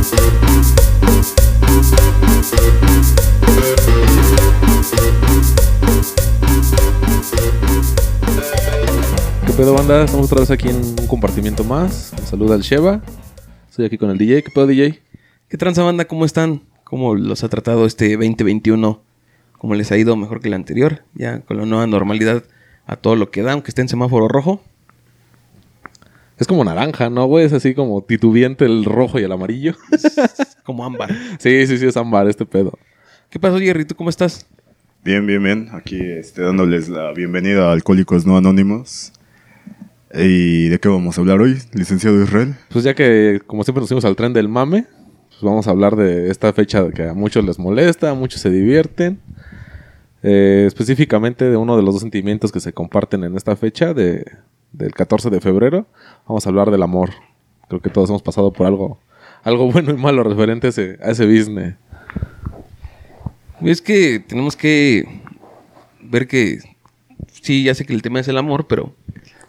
¿Qué pedo, banda? Estamos otra vez aquí en un compartimiento más. Un saludo al Sheva. Estoy aquí con el DJ. ¿Qué pedo, DJ? ¿Qué tranza banda? ¿Cómo están? ¿Cómo los ha tratado este 2021? ¿Cómo les ha ido mejor que el anterior? Ya con la nueva normalidad a todo lo que da, aunque esté en semáforo rojo. Es como naranja, ¿no, güey? Es así como titubiente el rojo y el amarillo. Como ámbar. sí, sí, sí, es ámbar este pedo. ¿Qué pasó, Jerry? ¿Tú cómo estás? Bien, bien, bien. Aquí este, dándoles la bienvenida a Alcohólicos No Anónimos. ¿Y de qué vamos a hablar hoy, licenciado Israel? Pues ya que, como siempre, nos fuimos al tren del mame, pues vamos a hablar de esta fecha que a muchos les molesta, a muchos se divierten. Eh, específicamente de uno de los dos sentimientos que se comparten en esta fecha, de, del 14 de febrero. Vamos a hablar del amor. Creo que todos hemos pasado por algo, algo bueno y malo referente a ese, a ese business. Es que tenemos que ver que sí, ya sé que el tema es el amor, pero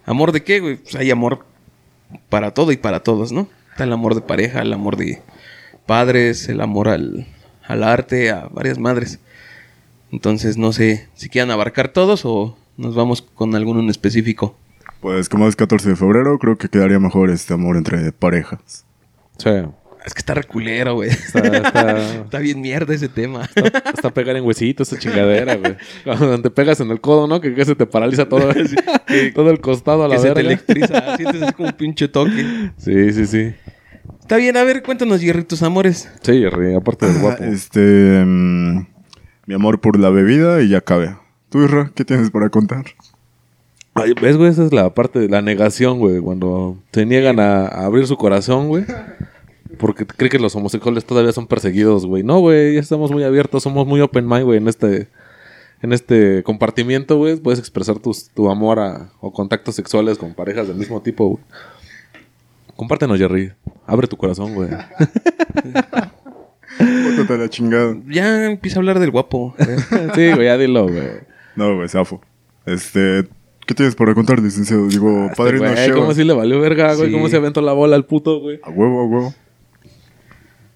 ¿amor de qué, güey? Pues hay amor para todo y para todos, ¿no? Está el amor de pareja, el amor de padres, el amor al, al arte, a varias madres. Entonces, no sé si quieran abarcar todos o nos vamos con alguno en específico. Pues como es 14 de febrero, creo que quedaría mejor este amor entre parejas. Sí. Es que está reculero, güey. Está, está, Está bien mierda ese tema. está pegar en huesitos esa chingadera, güey. Cuando te pegas en el codo, ¿no? Que, que se te paraliza todo, todo el costado a la que se te verga. electriza. Sientes así como un pinche toque. Sí, sí, sí. Está bien, a ver, cuéntanos, Jerry, tus amores. Sí, Jerry, aparte del guapo. Este. mm, mi amor por la bebida y ya cabe. ¿Tú, Isra, qué tienes para contar? Ay, ¿Ves, güey? Esa es la parte de la negación, güey. Cuando se niegan a, a abrir su corazón, güey. Porque cree que los homosexuales todavía son perseguidos, güey. No, güey, ya estamos muy abiertos, somos muy open mind, güey, en este, en este compartimiento, güey. Puedes expresar tus- tu amor a, o contactos sexuales con parejas del mismo tipo, güey. Compártenos, Jerry. Abre tu corazón, güey. La chingada. Ya empieza a hablar del guapo. Sí, güey, ya dilo, güey. No, güey, zafo. Este. ¿Qué tienes para contar, licenciado? Digo, Este padrino güey, Sheva. ¿Cómo si le valió verga, güey? Sí. ¿Cómo se aventó la bola al puto, güey? A huevo, a huevo.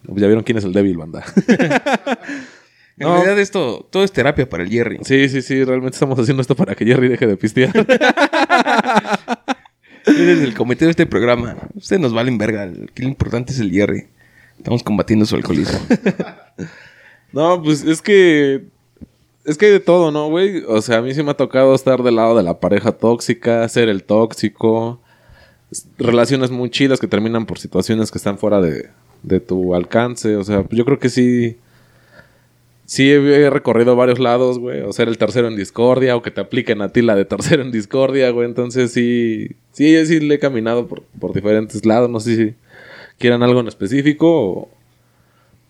Pues ya vieron quién es el débil, banda. En No. realidad esto, todo es terapia para el Jerry. sí, sí, sí. Realmente estamos haciendo esto para que Jerry deje de pistear. Eres el cometido de este programa. Ustedes nos valen verga. Lo importante es el Jerry. Estamos combatiendo su alcoholismo. No, pues es que. Es que hay de todo, ¿no, güey? O sea, a mí sí me ha tocado estar del lado de la pareja tóxica, ser el tóxico. Relaciones muy chidas que terminan por situaciones que están fuera de, de tu alcance. O sea, yo creo que sí. Sí he, he recorrido varios lados, güey. O ser el tercero en discordia, o que te apliquen a ti la de tercero en discordia, güey. Entonces sí. Sí, sí le he caminado por, por diferentes lados. No sé si quieran algo en específico o.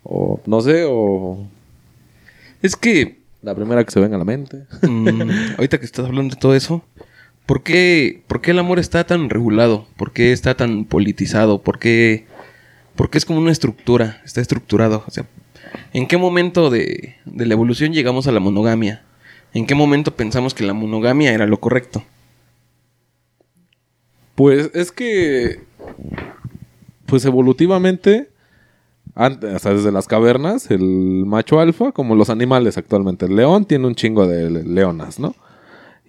O no sé, o es que, la primera que se venga a la mente. mm, ahorita que estás hablando de todo eso, ¿por qué, ¿por qué el amor está tan regulado? ¿Por qué está tan politizado? ¿Por qué, por qué es como una estructura? Está estructurado. O sea, ¿en qué momento de, de la evolución llegamos a la monogamia? ¿En qué momento pensamos que la monogamia era lo correcto? Pues es que. Pues evolutivamente. Antes, o desde las cavernas, el macho alfa, como los animales actualmente. El león tiene un chingo de le- leonas, ¿no?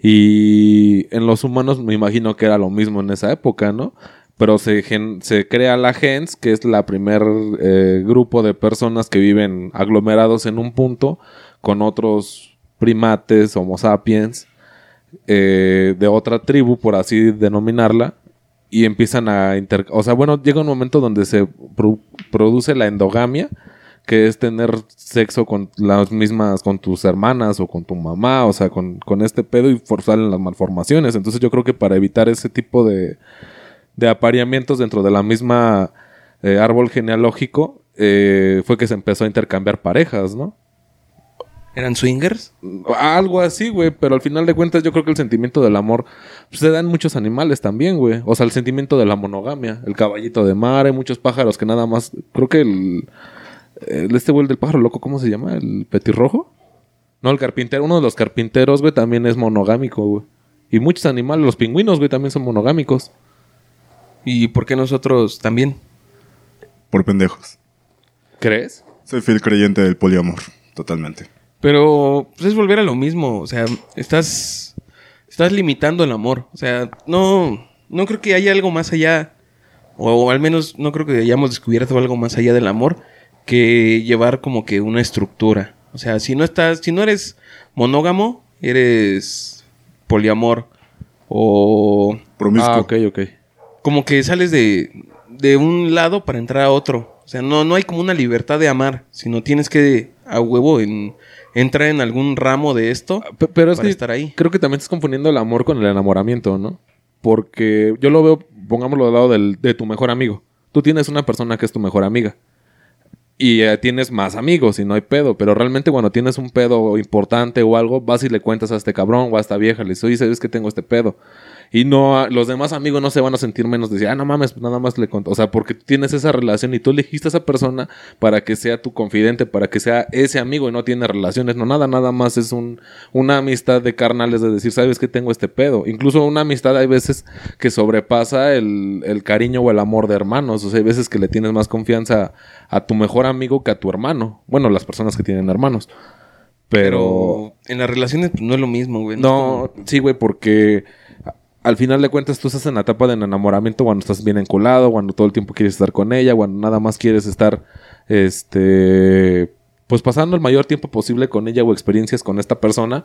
Y en los humanos me imagino que era lo mismo en esa época, ¿no? Pero se, se crea la gens, que es la primer eh, grupo de personas que viven aglomerados en un punto con otros primates, homo sapiens, eh, de otra tribu, por así denominarla, y empiezan a inter... O sea, bueno, llega un momento donde se pro- produce la endogamia, que es tener sexo con las mismas, con tus hermanas o con tu mamá, o sea, con, con este pedo y for- salen las malformaciones. Entonces yo creo que para evitar ese tipo de, de apareamientos dentro de la misma eh, árbol genealógico, eh, fue que se empezó a intercambiar parejas, ¿no? ¿Eran swingers? Algo así, güey, pero al final de cuentas yo creo que el sentimiento del amor pues, se da en muchos animales también, güey. O sea, el sentimiento de la monogamia, el caballito de mar, hay muchos pájaros que nada más, creo que el, el- este güey del pájaro loco, ¿cómo se llama? ¿El petirrojo? No, el carpintero, uno de los carpinteros, güey, también es monogámico, güey. Y muchos animales, los pingüinos, güey, también son monogámicos. ¿Y por qué nosotros también? Por pendejos. ¿Crees? Soy fiel creyente del poliamor, totalmente. Pero pues es volver a lo mismo. O sea, estás. Estás limitando el amor. O sea, no. No creo que haya algo más allá. O, al menos no creo que hayamos descubierto algo más allá del amor. Que llevar como que una estructura. O sea, si no estás. Si no eres monógamo, eres poliamor. O. Promiscuo. Ah, ok, ok. Como que sales de. De un lado para entrar a otro. O sea, no, no hay como una libertad de amar. Sino tienes que. A huevo en entrar en algún ramo de esto P- Pero es para que estar ahí. creo que también estás confundiendo el amor con el enamoramiento, ¿no? Porque yo lo veo, pongámoslo al lado del- de tu mejor amigo. Tú tienes una persona que es tu mejor amiga. Y eh, tienes más amigos y no hay pedo. Pero realmente cuando tienes un pedo importante o algo, vas y le cuentas a este cabrón o a esta vieja. Le dices, oye, ¿sabes que tengo este pedo? Y no, los demás amigos no se van a sentir menos de decir, ah, no mames, pues nada más le conto. O sea, porque tú tienes esa relación y tú elegiste a esa persona para que sea tu confidente, para que sea ese amigo y no tiene relaciones, no nada, nada más es un, una amistad de carnales de decir, sabes que tengo este pedo. Incluso una amistad hay veces que sobrepasa el, el cariño o el amor de hermanos. O sea, hay veces que le tienes más confianza a tu mejor amigo que a tu hermano. Bueno, las personas que tienen hermanos. Pero... Pero en las relaciones pues, no es lo mismo, güey. No, sí, güey, porque al final de cuentas tú estás en la etapa de enamoramiento cuando estás bien enculado, cuando todo el tiempo quieres estar con ella, cuando nada más quieres estar, este, pues pasando el mayor tiempo posible con ella o experiencias con esta persona.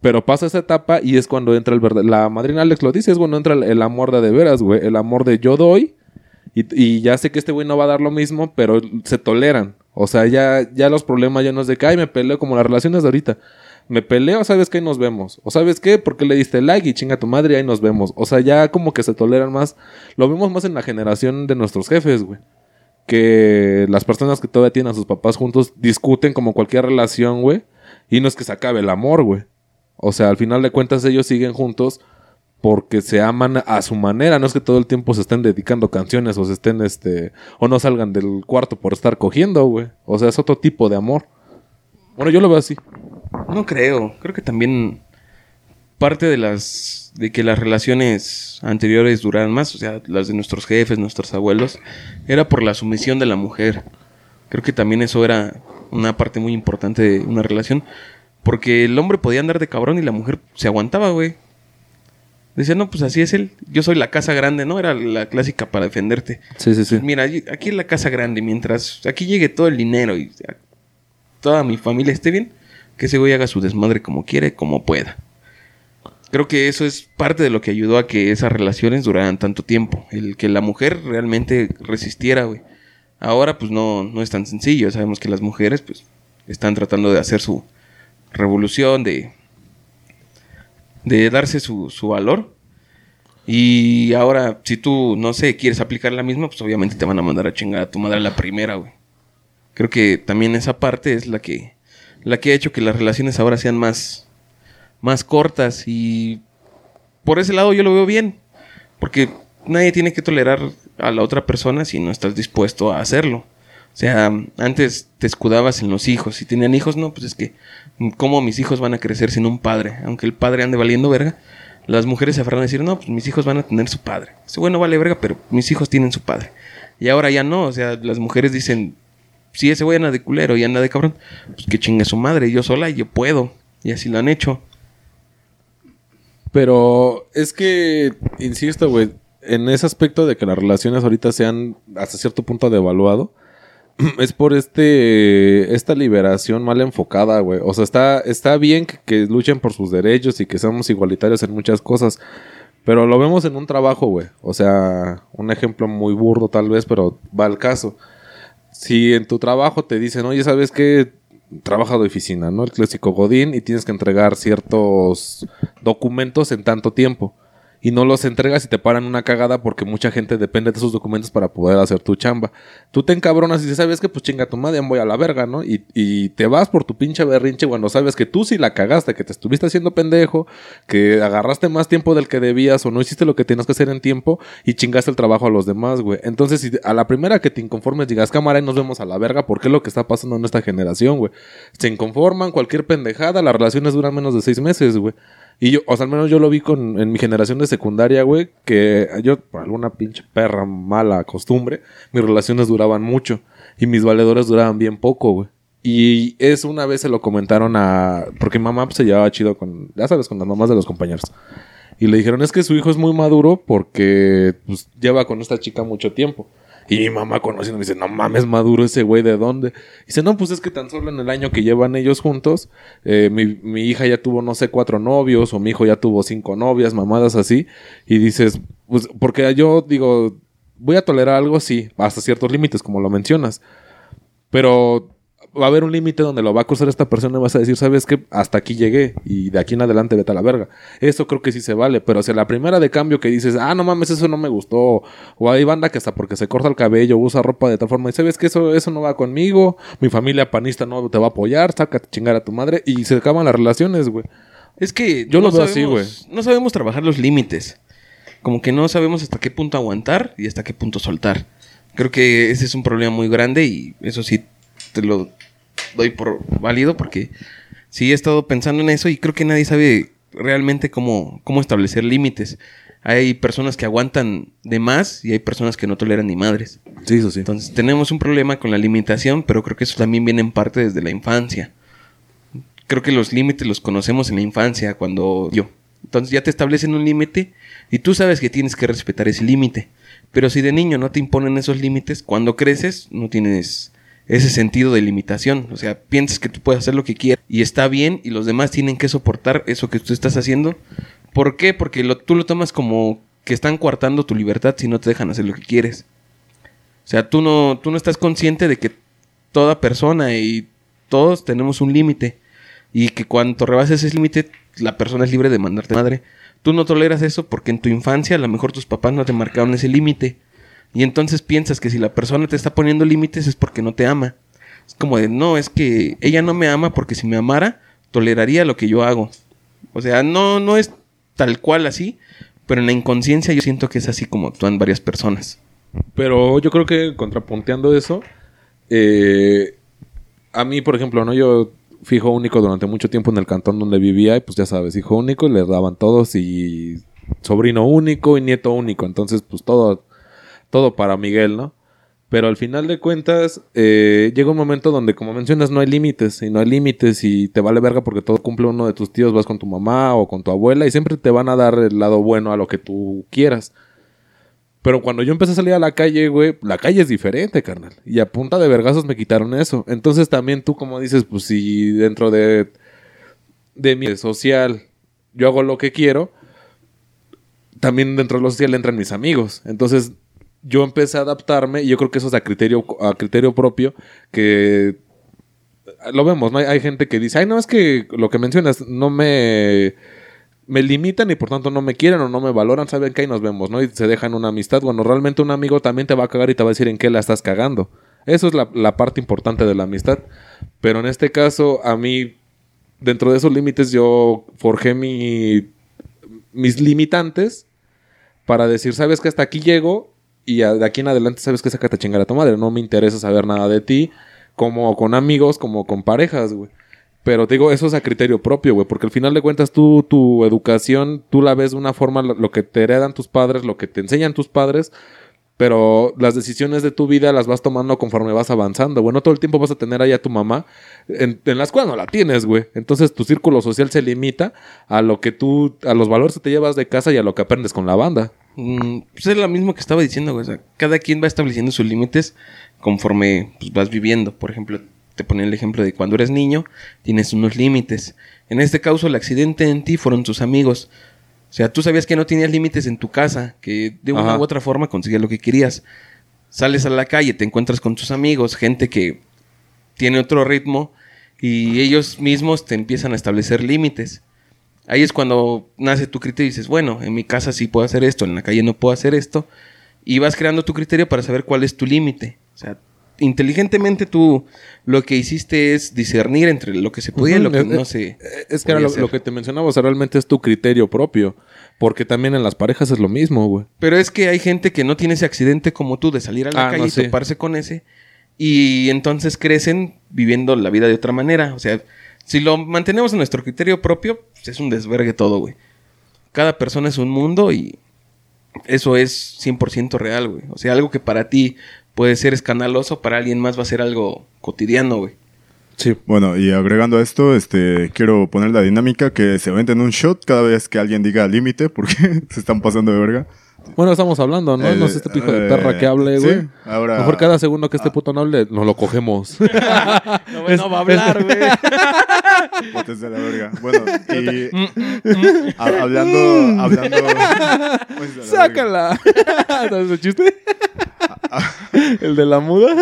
Pero pasa esa etapa y es cuando entra el verdad. La madrina Alex lo dice, es cuando entra el, amor de de veras, güey. El amor de yo doy y, y ya sé que este güey no va a dar lo mismo, pero se toleran. O sea, ya, ya los problemas ya no es de que, ay, me peleo como las relaciones de ahorita. Me peleo, ¿sabes qué? Nos vemos. O ¿sabes qué? ¿Por qué le diste like y chinga tu madre ahí nos vemos? O sea, ya como que se toleran más. Lo vemos más en la generación de nuestros jefes, güey. Que las personas que todavía tienen a sus papás juntos discuten como cualquier relación, güey. Y no es que se acabe el amor, güey. O sea, al final de cuentas ellos siguen juntos porque se aman a su manera. No es que todo el tiempo se estén dedicando canciones o se estén, este... O no salgan del cuarto por estar cogiendo, güey. O sea, es otro tipo de amor. Bueno, yo lo veo así. No creo. Creo que también parte de las de que las relaciones anteriores duraran más, o sea, las de nuestros jefes, nuestros abuelos, era por la sumisión de la mujer. Creo que también eso era una parte muy importante de una relación, porque el hombre podía andar de cabrón y la mujer se aguantaba, güey. Decía, no, pues así es él. Yo soy la casa grande, ¿no? Era la clásica para defenderte. Sí, sí, sí. Mira, allí- aquí es la casa grande. Mientras aquí llegue todo el dinero y toda mi familia esté bien, que ese güey haga su desmadre como quiere, como pueda. Creo que eso es parte de lo que ayudó a que esas relaciones duraran tanto tiempo. El que la mujer realmente resistiera, güey. Ahora, pues no, no es tan sencillo. Sabemos que las mujeres, pues, están tratando de hacer su revolución, de, de darse su, su valor. Y ahora, si tú, no sé, quieres aplicar la misma, pues obviamente te van a mandar a chingar a tu madre la primera, güey. Creo que también esa parte es la que, la que ha hecho que las relaciones ahora sean más, más cortas y por ese lado yo lo veo bien. Porque nadie tiene que tolerar a la otra persona si no estás dispuesto a hacerlo. O sea, antes te escudabas en los hijos. Si tenían hijos, no, pues es que, ¿cómo mis hijos van a crecer sin un padre? Aunque el padre ande valiendo verga, las mujeres se aferran a decir, no, pues mis hijos van a tener su padre. Ese bueno vale verga, pero mis hijos tienen su padre. Y ahora ya no, o sea, las mujeres dicen, si ese güey anda de culero y anda de cabrón, pues que chingue su madre, yo sola, yo puedo. Y así lo han hecho. Pero es que, insisto, güey, en ese aspecto de que las relaciones ahorita sean hasta cierto punto devaluado, es por este esta liberación mal enfocada, güey. O sea, está, está bien que, que luchen por sus derechos y que seamos igualitarios en muchas cosas. Pero lo vemos en un trabajo, güey. O sea, un ejemplo muy burdo tal vez, pero va al caso. Si en tu trabajo te dicen, oye, ¿sabes qué? Trabaja de oficina, ¿no? El clásico Godín y tienes que entregar ciertos documentos en tanto tiempo. Y no los entregas y te paran una cagada porque mucha gente depende de esos documentos para poder hacer tu chamba. Tú te encabronas y ¿sabes qué? Pues chinga tu madre, voy a la verga, ¿no? Y, y te vas por tu pinche berrinche cuando sabes que tú sí la cagaste, que te estuviste haciendo pendejo, que agarraste más tiempo del que debías o no hiciste lo que tienes que hacer en tiempo y chingaste el trabajo a los demás, güey. Entonces, si a la primera que te inconformes digas, cámara, y nos vemos a la verga, porque es lo que está pasando en esta generación, güey. Se inconforman, cualquier pendejada, las relaciones duran menos de seis meses, güey. Y yo, o sea, al menos yo lo vi con, en mi generación de secundaria, güey, que yo, por alguna pinche perra mala costumbre, mis relaciones duraban mucho y mis valedores duraban bien poco, güey. Y eso una vez se lo comentaron a... Porque mamá pues, se llevaba chido con, ya sabes, con las mamás de los compañeros. Y le dijeron, es que su hijo es muy maduro porque pues, lleva con esta chica mucho tiempo. Y mi mamá conociendo me dice, no mames, maduro ese güey, ¿de dónde? Y dice, no, pues es que tan solo en el año que llevan ellos juntos, eh, mi, mi hija ya tuvo, no sé, cuatro novios, o mi hijo ya tuvo cinco novias, mamadas así. Y dices, pues, porque yo digo, voy a tolerar algo, sí, hasta ciertos límites, como lo mencionas. Pero va a haber un límite donde lo va a cruzar esta persona y vas a decir, ¿sabes qué? Hasta aquí llegué y de aquí en adelante vete a la verga. Eso creo que sí se vale, pero si la primera de cambio que dices, ah, no mames, eso no me gustó, o hay banda que hasta porque se corta el cabello, usa ropa de tal forma y sabes que eso, eso no va conmigo, mi familia panista no te va a apoyar, saca chingar a tu madre y se acaban las relaciones, güey. Es que Yo no lo veo así, sabemos- No sabemos trabajar los límites. Como que no sabemos hasta qué punto aguantar y hasta qué punto soltar. Creo que ese es un problema muy grande y eso sí te lo doy por válido porque sí he estado pensando en eso y creo que nadie sabe realmente cómo, cómo establecer límites. Hay personas que aguantan de más y hay personas que no toleran ni madres. Sí, eso sí. Entonces tenemos un problema con la limitación, pero creo que eso también viene en parte desde la infancia. Creo que los límites los conocemos en la infancia, cuando yo. Entonces ya te establecen un límite y tú sabes que tienes que respetar ese límite. Pero si de niño no te imponen esos límites, cuando creces no tienes ese sentido de limitación. O sea, piensas que tú puedes hacer lo que quieras y está bien y los demás tienen que soportar eso que tú estás haciendo. ¿Por qué? Porque lo- tú lo tomas como que están coartando tu libertad si no te dejan hacer lo que quieres. O sea, tú no, tú no estás consciente de que toda persona y todos tenemos un límite. Y que cuando rebases ese límite, la persona es libre de mandarte madre. Tú no toleras eso porque en tu infancia a lo mejor tus papás no te marcaron ese límite. Y entonces piensas que si la persona te está poniendo límites es porque no te ama. Es como de, no, es que ella no me ama porque si me amara, toleraría lo que yo hago. O sea, no, no es tal cual así, pero en la inconsciencia yo siento que es así como actúan varias personas. Pero yo creo que contrapunteando eso, eh, a mí, por ejemplo, no yo fui hijo único durante mucho tiempo en el cantón donde vivía y pues ya sabes, hijo único, le daban todos y sobrino único y nieto único, entonces pues todo, todo para Miguel, ¿no? Pero al final de cuentas, eh, llega un momento donde, como mencionas, no hay límites. Y no hay límites y te vale verga porque todo cumple uno de tus tíos. Vas con tu mamá o con tu abuela y siempre te van a dar el lado bueno a lo que tú quieras. Pero cuando yo empecé a salir a la calle, güey, la calle es diferente, carnal. Y a punta de vergazos me quitaron eso. Entonces también tú, como dices, pues si dentro de, de mi social yo hago lo que quiero, también dentro de lo social entran mis amigos. Entonces yo empecé a adaptarme y yo creo que eso es a criterio, a criterio propio que lo vemos, ¿no? Hay, hay gente que dice, ay, no, es que lo que mencionas no me, me limitan y por tanto no me quieren o no me valoran, saben que ahí nos vemos, ¿no? Y se dejan una amistad. Bueno, realmente un amigo también te va a cagar y te va a decir en qué la estás cagando. Eso es la, la parte importante de la amistad. Pero en este caso, a mí, dentro de esos límites, yo forjé mi, mis limitantes para decir, sabes que hasta aquí llego y de aquí en adelante sabes que sácate a chingar a tu madre. No me interesa saber nada de ti, como con amigos, como con parejas, güey. Pero te digo, eso es a criterio propio, güey, porque al final de cuentas tú, tu educación, tú la ves de una forma, lo que te heredan tus padres, lo que te enseñan tus padres, pero las decisiones de tu vida las vas tomando conforme vas avanzando, güey. No todo el tiempo vas a tener ahí a tu mamá. En, en la escuela no la tienes, güey. Entonces tu círculo social se limita a lo que tú, a los valores que te llevas de casa y a lo que aprendes con la banda. Mm, pues es lo mismo que estaba diciendo, güey. O sea, cada quien va estableciendo sus límites conforme pues, vas viviendo. Por ejemplo, te ponía el ejemplo de cuando eres niño, tienes unos límites. En este caso, el accidente en ti fueron tus amigos. O sea, tú sabías que no tenías límites en tu casa, que de una Ajá. u otra forma conseguías lo que querías. Sales a la calle, te encuentras con tus amigos, gente que tiene otro ritmo y ellos mismos te empiezan a establecer límites. Ahí es cuando nace tu criterio y dices, bueno, en mi casa sí puedo hacer esto, en la calle no puedo hacer esto. Y vas creando tu criterio para saber cuál es tu límite. O sea, inteligentemente tú lo que hiciste es discernir entre lo que se podía y lo que Ujú, no eh, se... Es que era lo, que te mencionaba, o sea, realmente es tu criterio propio. Porque también en las parejas es lo mismo, güey. Pero es que hay gente que no tiene ese accidente como tú de salir a la Ah, calle no, y sí. toparse con ese. Y entonces crecen viviendo la vida de otra manera. O sea, Si lo mantenemos en nuestro criterio propio, pues es un desvergue todo, güey. Cada persona es un mundo y eso es 100% real, güey. O sea, algo que para ti puede ser escandaloso, para alguien más va a ser algo cotidiano, güey. Sí. Bueno, y agregando a esto, este, quiero poner la dinámica que se venden un shot cada vez que alguien diga límite, porque se están pasando de verga. Bueno, estamos hablando, ¿no? Eh, no sé este hijo de eh, perra que hable, sí, güey. ahora- Mejor cada segundo que este puto no hable, nos lo cogemos. No, no va a hablar, güey. Botes de la verga. Bueno, y ha- hablando, hablando. Pues, de la verga. ¡Sácala! ¿Sabes el chiste? el de la muda.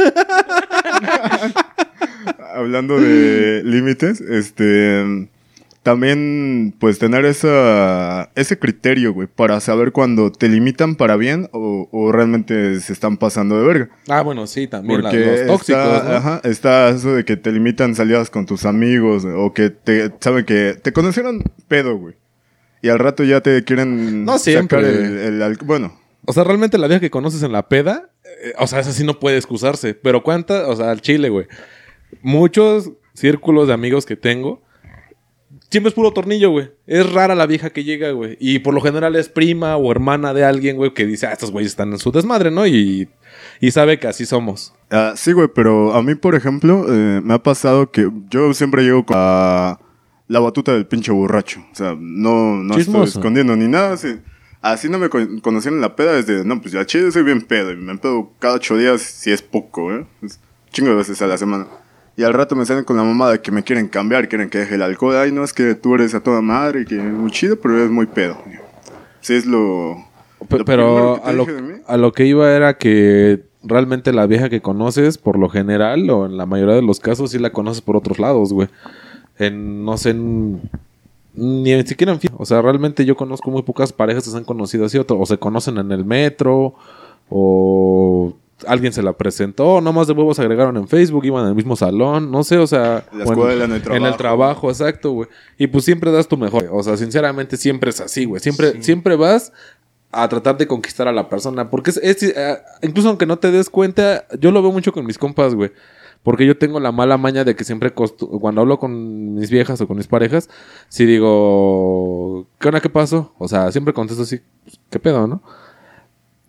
Hablando de límites, este. También, pues, tener esa, ese criterio, güey, para saber cuando te limitan para bien o, o realmente se están pasando de verga. Ah, bueno, sí, también los tóxicos, está, ¿no? ajá, está eso de que te limitan salidas con tus amigos o que te saben que te conocieron pedo, güey. Y al rato ya te quieren No siempre. sacar el, el bueno, O sea, realmente la vieja que conoces en la peda, eh, o sea, esa sí no puede excusarse. Pero cuánta, o sea, al chile, güey. Muchos círculos de amigos que tengo, siempre es puro tornillo, güey. Es rara la vieja que llega, güey. Y por lo general es prima o hermana de alguien, güey, que dice, ah, estos güeyes están en su desmadre, ¿no? Y, y sabe que así somos. Ah, sí, güey, pero a mí, por ejemplo, eh, me ha pasado que yo siempre llego con la, la batuta del pinche borracho. O sea, no, no estoy escondiendo ni nada. Así, así no me con- conocían en la peda desde, no, pues ya chido, soy bien pedo. Y me empedo cada ocho días si es poco, ¿eh? Es chingo de veces a la semana. Y al rato me salen con la mamá de que me quieren cambiar, quieren que deje el alcohol. Ay, no, es que tú eres a toda madre y que muy chido, pero eres muy pedo. Sí, es lo... Pe- lo pero que a lo, a lo que iba era que realmente la vieja que conoces, por lo general, o en la mayoría de los casos, sí la conoces por otros lados, güey. En, no sé, en- ni siquiera en fin. O sea, realmente yo conozco muy pocas parejas que se han conocido así, o, o se conocen en el metro, o alguien se la presentó, nomás de huevos se agregaron en Facebook, iban al mismo salón, no sé, o sea... En la escuela, en el En el trabajo. trabajo, exacto, güey. Y pues siempre das tu mejor. O sea, sinceramente siempre es así, güey. Siempre, Sí. siempre vas a tratar de conquistar a la persona. Porque es, es, eh, incluso aunque no te des cuenta, yo lo veo mucho con mis compas, güey. Porque yo tengo la mala maña de que siempre cuando hablo con mis viejas o con mis parejas, si digo, ¿qué onda? ¿Qué pasó? O sea, siempre contesto así, ¿qué pedo, no?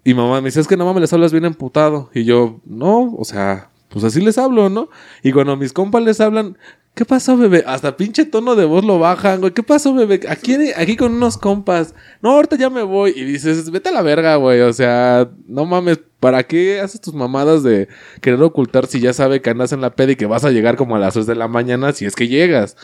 Y mamá me dice, es que no mames, les hablas bien emputado. Y yo, no, o sea, pues así les hablo, ¿no? Y cuando mis compas les hablan, ¿qué pasó, bebé? Hasta pinche tono de voz lo bajan, güey. ¿Qué pasó, bebé? Aquí, aquí con unos compas. No, ahorita ya me voy. Y dices, vete a la verga, güey. O sea, no mames, ¿para qué haces tus mamadas de querer ocultar si ya sabe que andas en la peda y que vas a llegar como a las 3 de la mañana si es que llegas?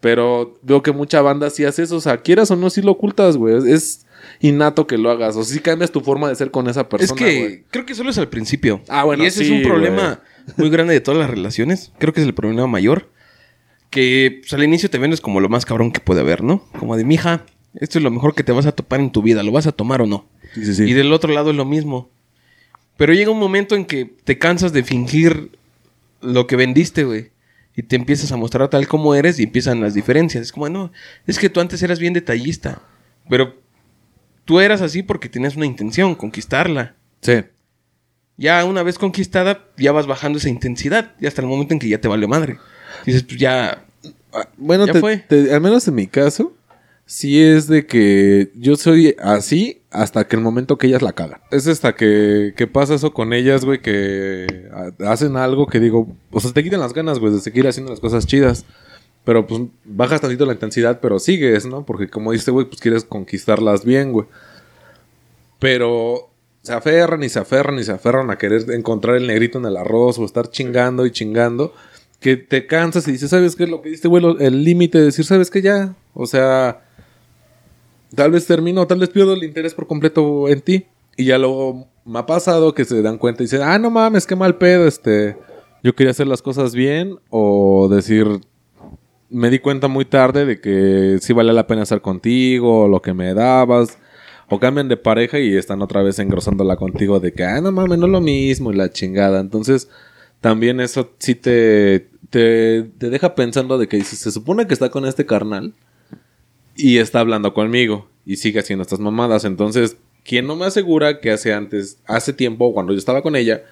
Pero veo que mucha banda sí hace eso. O sea, quieras o no, sí lo ocultas, güey. Es- innato que lo hagas. O sí cambias tu forma de ser con esa persona, es que creo que solo es al principio. Ah, bueno, Y ese es un problema muy grande de todas las relaciones. Creo que es el problema mayor. Que pues, al inicio te vendes como lo más cabrón que puede haber, ¿no? Como de, mija, esto es lo mejor que te vas a topar en tu vida. ¿Lo vas a tomar o no? Sí, sí, sí. Y del otro lado es lo mismo. Pero llega un momento en que te cansas de fingir lo que vendiste, güey. Y te empiezas a mostrar tal como eres y empiezan las diferencias. Es como, no, es que tú antes eras bien detallista. Pero tú eras así porque tenías una intención, conquistarla. Sí. Ya una vez conquistada, ya vas bajando esa intensidad. Y hasta el momento en que ya te vale madre. Dices, pues ya. Ah, Bueno, Ya te- fue. te- al menos en mi caso, sí es de que yo soy así hasta que el momento que ellas la cagan. Es hasta que, que pasa eso con ellas, güey, que ah, hacen algo que digo, o sea, te quitan las ganas, güey, de seguir haciendo las cosas chidas. Pero pues bajas tantito la intensidad, pero sigues, ¿no? Porque como dices, güey, pues quieres conquistarlas bien, güey. Pero se aferran y se aferran y se aferran a querer encontrar el negrito en el arroz o estar chingando y chingando. Que te cansas y dices, ¿sabes qué es lo que diste, güey? El límite de decir, ¿sabes qué? Ya. O sea, tal vez termino, tal vez pierdo el interés por completo en ti. Y ya luego me ha pasado que se dan cuenta y dicen, ah, no mames, qué mal pedo, este. Yo quería hacer las cosas bien o decir, me di cuenta muy tarde de que sí vale la pena estar contigo, lo que me dabas. O cambian de pareja y están otra vez engrosándola contigo de que, ah, no mames, no es lo mismo y la chingada. Entonces, también eso sí te, te, te deja pensando de que dices, se supone que está con este carnal y está hablando conmigo y sigue haciendo estas mamadas. Entonces, ¿quién no me asegura que hace antes, hace tiempo, cuando yo estaba con ella,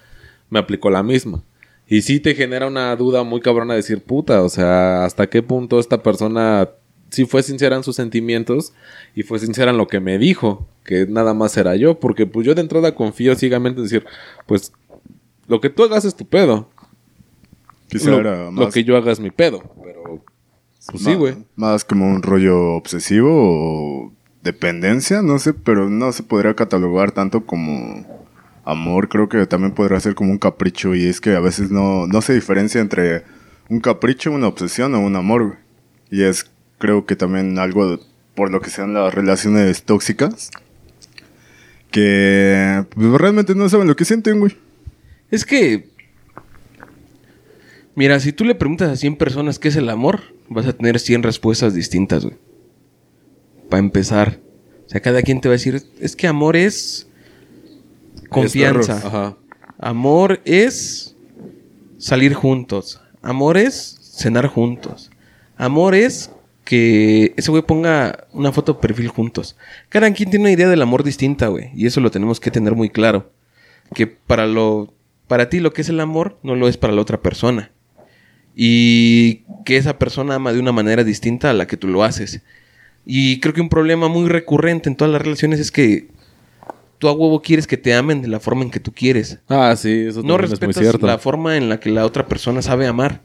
me aplicó la misma? Y sí te genera una duda muy cabrona de decir, puta, o sea, ¿hasta qué punto esta persona sí fue sincera en sus sentimientos y fue sincera en lo que me dijo? Que nada más era yo, porque pues yo de entrada confío ciegamente en decir, pues lo que tú hagas es tu pedo. Quizá Lo, era lo más, que yo haga es mi pedo, pero pues sí, güey. Más como un rollo obsesivo o dependencia, no sé, pero no se podría catalogar tanto como amor. Creo que también podría ser como un capricho y es que a veces no, no se diferencia entre un capricho, una obsesión o un amor. Y es creo que también algo por lo que sean las relaciones tóxicas. Que pues, realmente no saben lo que sienten, güey. Es que. Mira, si tú le preguntas a 100 personas qué es el amor, vas a tener 100 respuestas distintas, güey. Para empezar. O sea, cada quien te va a decir, es que amor es confianza. Ajá. Amor es salir juntos. Amor es cenar juntos. Amor es que ese güey ponga una foto de perfil juntos. Cada quien tiene una idea del amor distinta, güey. Y eso lo tenemos que tener muy claro. Que para lo. Para ti lo que es el amor no lo es para la otra persona. Y que esa persona ama de una manera distinta a la que tú lo haces. Y creo que un problema muy recurrente en todas las relaciones es que tú a huevo quieres que te amen de la forma en que tú quieres. Ah, sí, eso No también es muy respetas cierto. la forma en la que la otra persona sabe amar.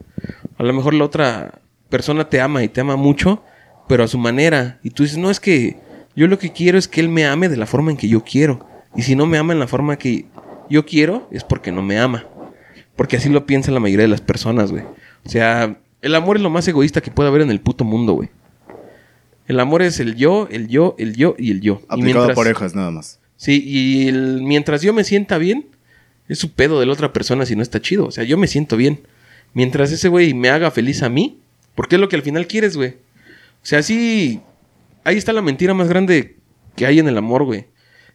A lo mejor la otra persona te ama y te ama mucho, pero a su manera. Y tú dices, no, es que yo lo que quiero es que él me ame de la forma en que yo quiero. Y si no me ama en la forma que yo quiero, es porque no me ama. Porque así lo piensa la mayoría de las personas, güey. O sea, el amor es lo más egoísta que puede haber en el puto mundo, güey. El amor es el yo, el yo, el yo y el yo. Y Aplicado a parejas nada más. Sí, y mientras yo me sienta bien, es su pedo de la otra persona si no está chido. O sea, yo me siento bien. Mientras ese güey me haga feliz a mí, porque es lo que al final quieres, güey. O sea, sí, ahí está la mentira más grande que hay en el amor, güey.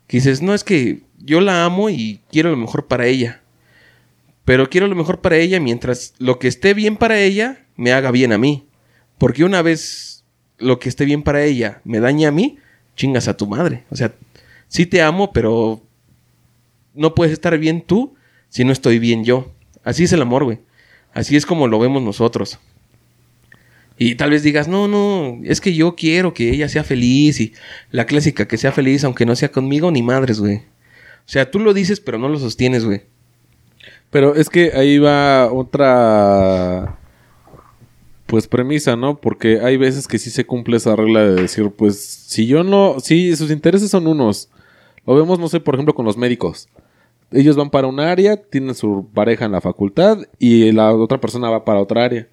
Que dices, no, es que yo la amo y quiero lo mejor para ella. Pero quiero lo mejor para ella mientras lo que esté bien para ella me haga bien a mí. Porque una vez lo que esté bien para ella me daña a mí, chingas a tu madre. O sea, sí te amo, pero no puedes estar bien tú si no estoy bien yo. Así es el amor, güey. Así es como lo vemos nosotros. Y tal vez digas, no, no, es que yo quiero que ella sea feliz y la clásica que sea feliz aunque no sea conmigo ni madres, güey. O sea, tú lo dices pero no lo sostienes, güey. Pero es que ahí va otra pues premisa, ¿no? Porque hay veces que sí se cumple esa regla de decir, pues si yo no, sí, sus intereses son unos. Lo vemos, no sé, por ejemplo, con los médicos. Ellos van para un área, tienen su pareja en la facultad y la otra persona va para otra área.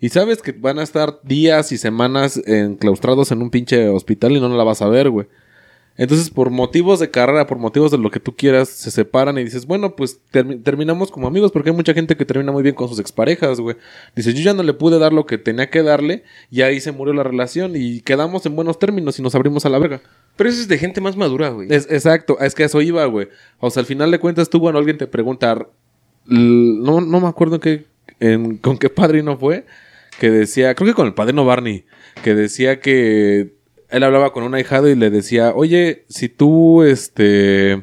Y sabes que van a estar días y semanas enclaustrados en un pinche hospital y no la vas a ver, güey. Entonces, por motivos de carrera, por motivos de lo que tú quieras, se separan y dices, bueno, pues termi- terminamos como amigos, porque hay mucha gente que termina muy bien con sus exparejas, güey. Dices, yo ya no le pude dar lo que tenía que darle, y ahí se murió la relación, y quedamos en buenos términos y nos abrimos a la verga. Pero eso es de gente más madura, güey. Es, exacto, es que eso iba, güey. O sea, al final de cuentas, tú, bueno, alguien te pregunta, no, no me acuerdo en qué, con qué padrino fue, que decía, creo que con el padrino Barney, que decía que él hablaba con un ahijado y le decía, oye, si tú, este,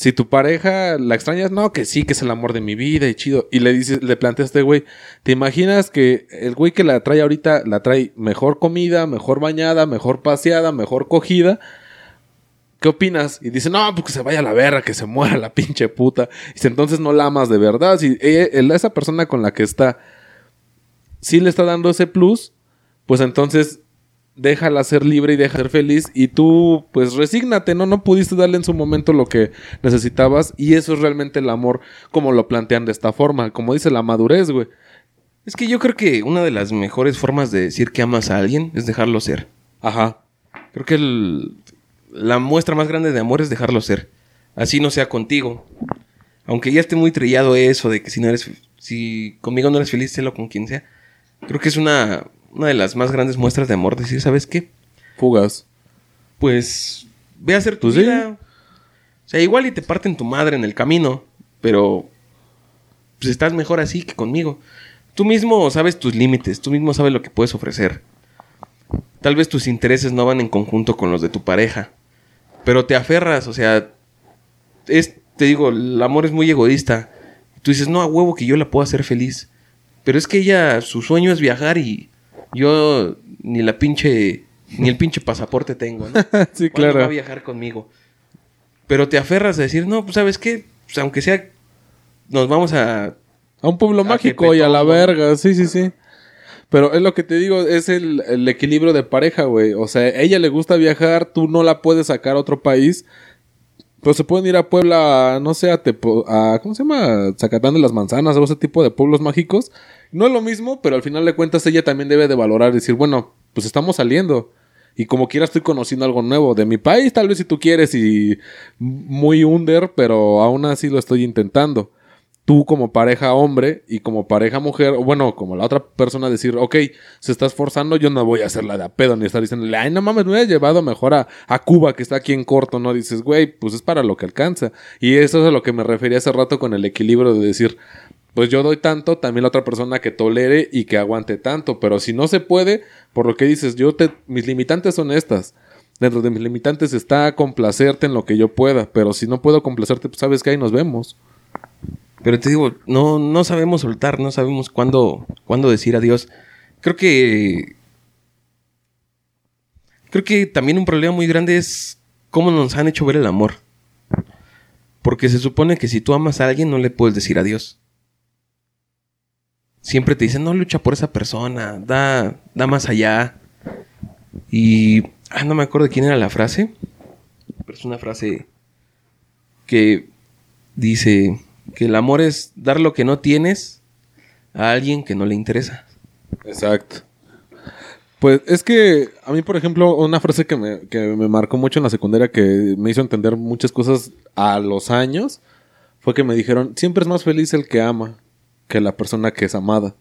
si tu pareja la extrañas, no, que sí, que es el amor de mi vida y chido. Y le dice, le plantea a este güey, ¿te imaginas que el güey que la trae ahorita la trae mejor comida, mejor bañada, mejor paseada, mejor cogida? ¿Qué opinas? Y dice, no, pues que se vaya a la verga, que se muera la pinche puta. Y dice, entonces no la amas de verdad. Si ella- el- esa persona con la que está, sí le está dando ese plus, pues entonces déjala ser libre y deja ser feliz. Y tú, pues resígnate, ¿no? No pudiste darle en su momento lo que necesitabas. Y eso es realmente el amor, como lo plantean de esta forma. Como dice la madurez, güey. Es que yo creo que una de las mejores formas de decir que amas a alguien es dejarlo ser. Ajá. Creo que el- la muestra más grande de amor es dejarlo ser. Así no sea contigo. Aunque ya esté muy trillado eso de que si no eres, si conmigo no eres feliz, sélo con quien sea. Creo que es una, una de las más grandes muestras de amor. Decir, ¿sabes qué? Fugas. Pues ve a hacer tu Pues sí. vida. O sea, igual y te parten tu madre en el camino, pero pues estás mejor así que conmigo. Tú mismo sabes tus límites, tú mismo sabes lo que puedes ofrecer. Tal vez tus intereses no van en conjunto con los de tu pareja, pero te aferras, o sea, es, te digo, el amor es muy egoísta. Tú dices, no, a huevo que yo la puedo hacer feliz. Pero es que ella, su sueño es viajar y yo ni la pinche, ni el pinche pasaporte tengo, ¿no? sí, ¿Cuándo va a claro. viajar conmigo? Pero te aferras a decir, no, pues sabes qué, pues aunque sea, nos vamos a... A un pueblo A mágico y a la verga, sí, sí, sí. Pero es lo que te digo, es el, el equilibrio de pareja, güey. O sea, ella le gusta viajar, tú no la puedes sacar a otro país. Pero se pueden ir a Puebla, no sé, a, Tepo- a ¿cómo se llama? Zacatán de las Manzanas o ese tipo de pueblos mágicos. No es lo mismo, pero al final de cuentas ella también debe de valorar decir, bueno, pues estamos saliendo. Y como quiera estoy conociendo algo nuevo de mi país, tal vez si tú quieres y muy under, pero aún así lo estoy intentando tú como pareja hombre y como pareja mujer, bueno, como la otra persona decir, ok, se está esforzando, yo no voy a hacerla de a pedo ni estar diciéndole, ay, no mames, me hubiera llevado mejor a, a Cuba que está aquí en corto, ¿no? Dices, güey, pues es para lo que alcanza. Y eso es a lo que me refería hace rato con el equilibrio de decir, pues yo doy tanto, también la otra persona que tolere y que aguante tanto, pero si no se puede, por lo que dices, yo te, mis limitantes son estas. Dentro de mis limitantes está complacerte en lo que yo pueda, pero si no puedo complacerte, pues sabes que ahí nos vemos. Pero te digo, no, no sabemos soltar, no sabemos cuándo, cuándo decir adiós. Creo que... Creo que también un problema muy grande es cómo nos han hecho ver el amor. Porque se supone que si tú amas a alguien no le puedes decir adiós. Siempre te dicen, no lucha por esa persona, da, da más allá. Y ah, no me acuerdo quién era la frase, pero es una frase que dice que el amor es dar lo que no tienes a alguien que no le interesa. Exacto. Pues es que a mí, por ejemplo, una frase que me, que me marcó mucho en la secundaria que me hizo entender muchas cosas a los años fue que me dijeron, siempre es más feliz el que ama que la persona que es amada.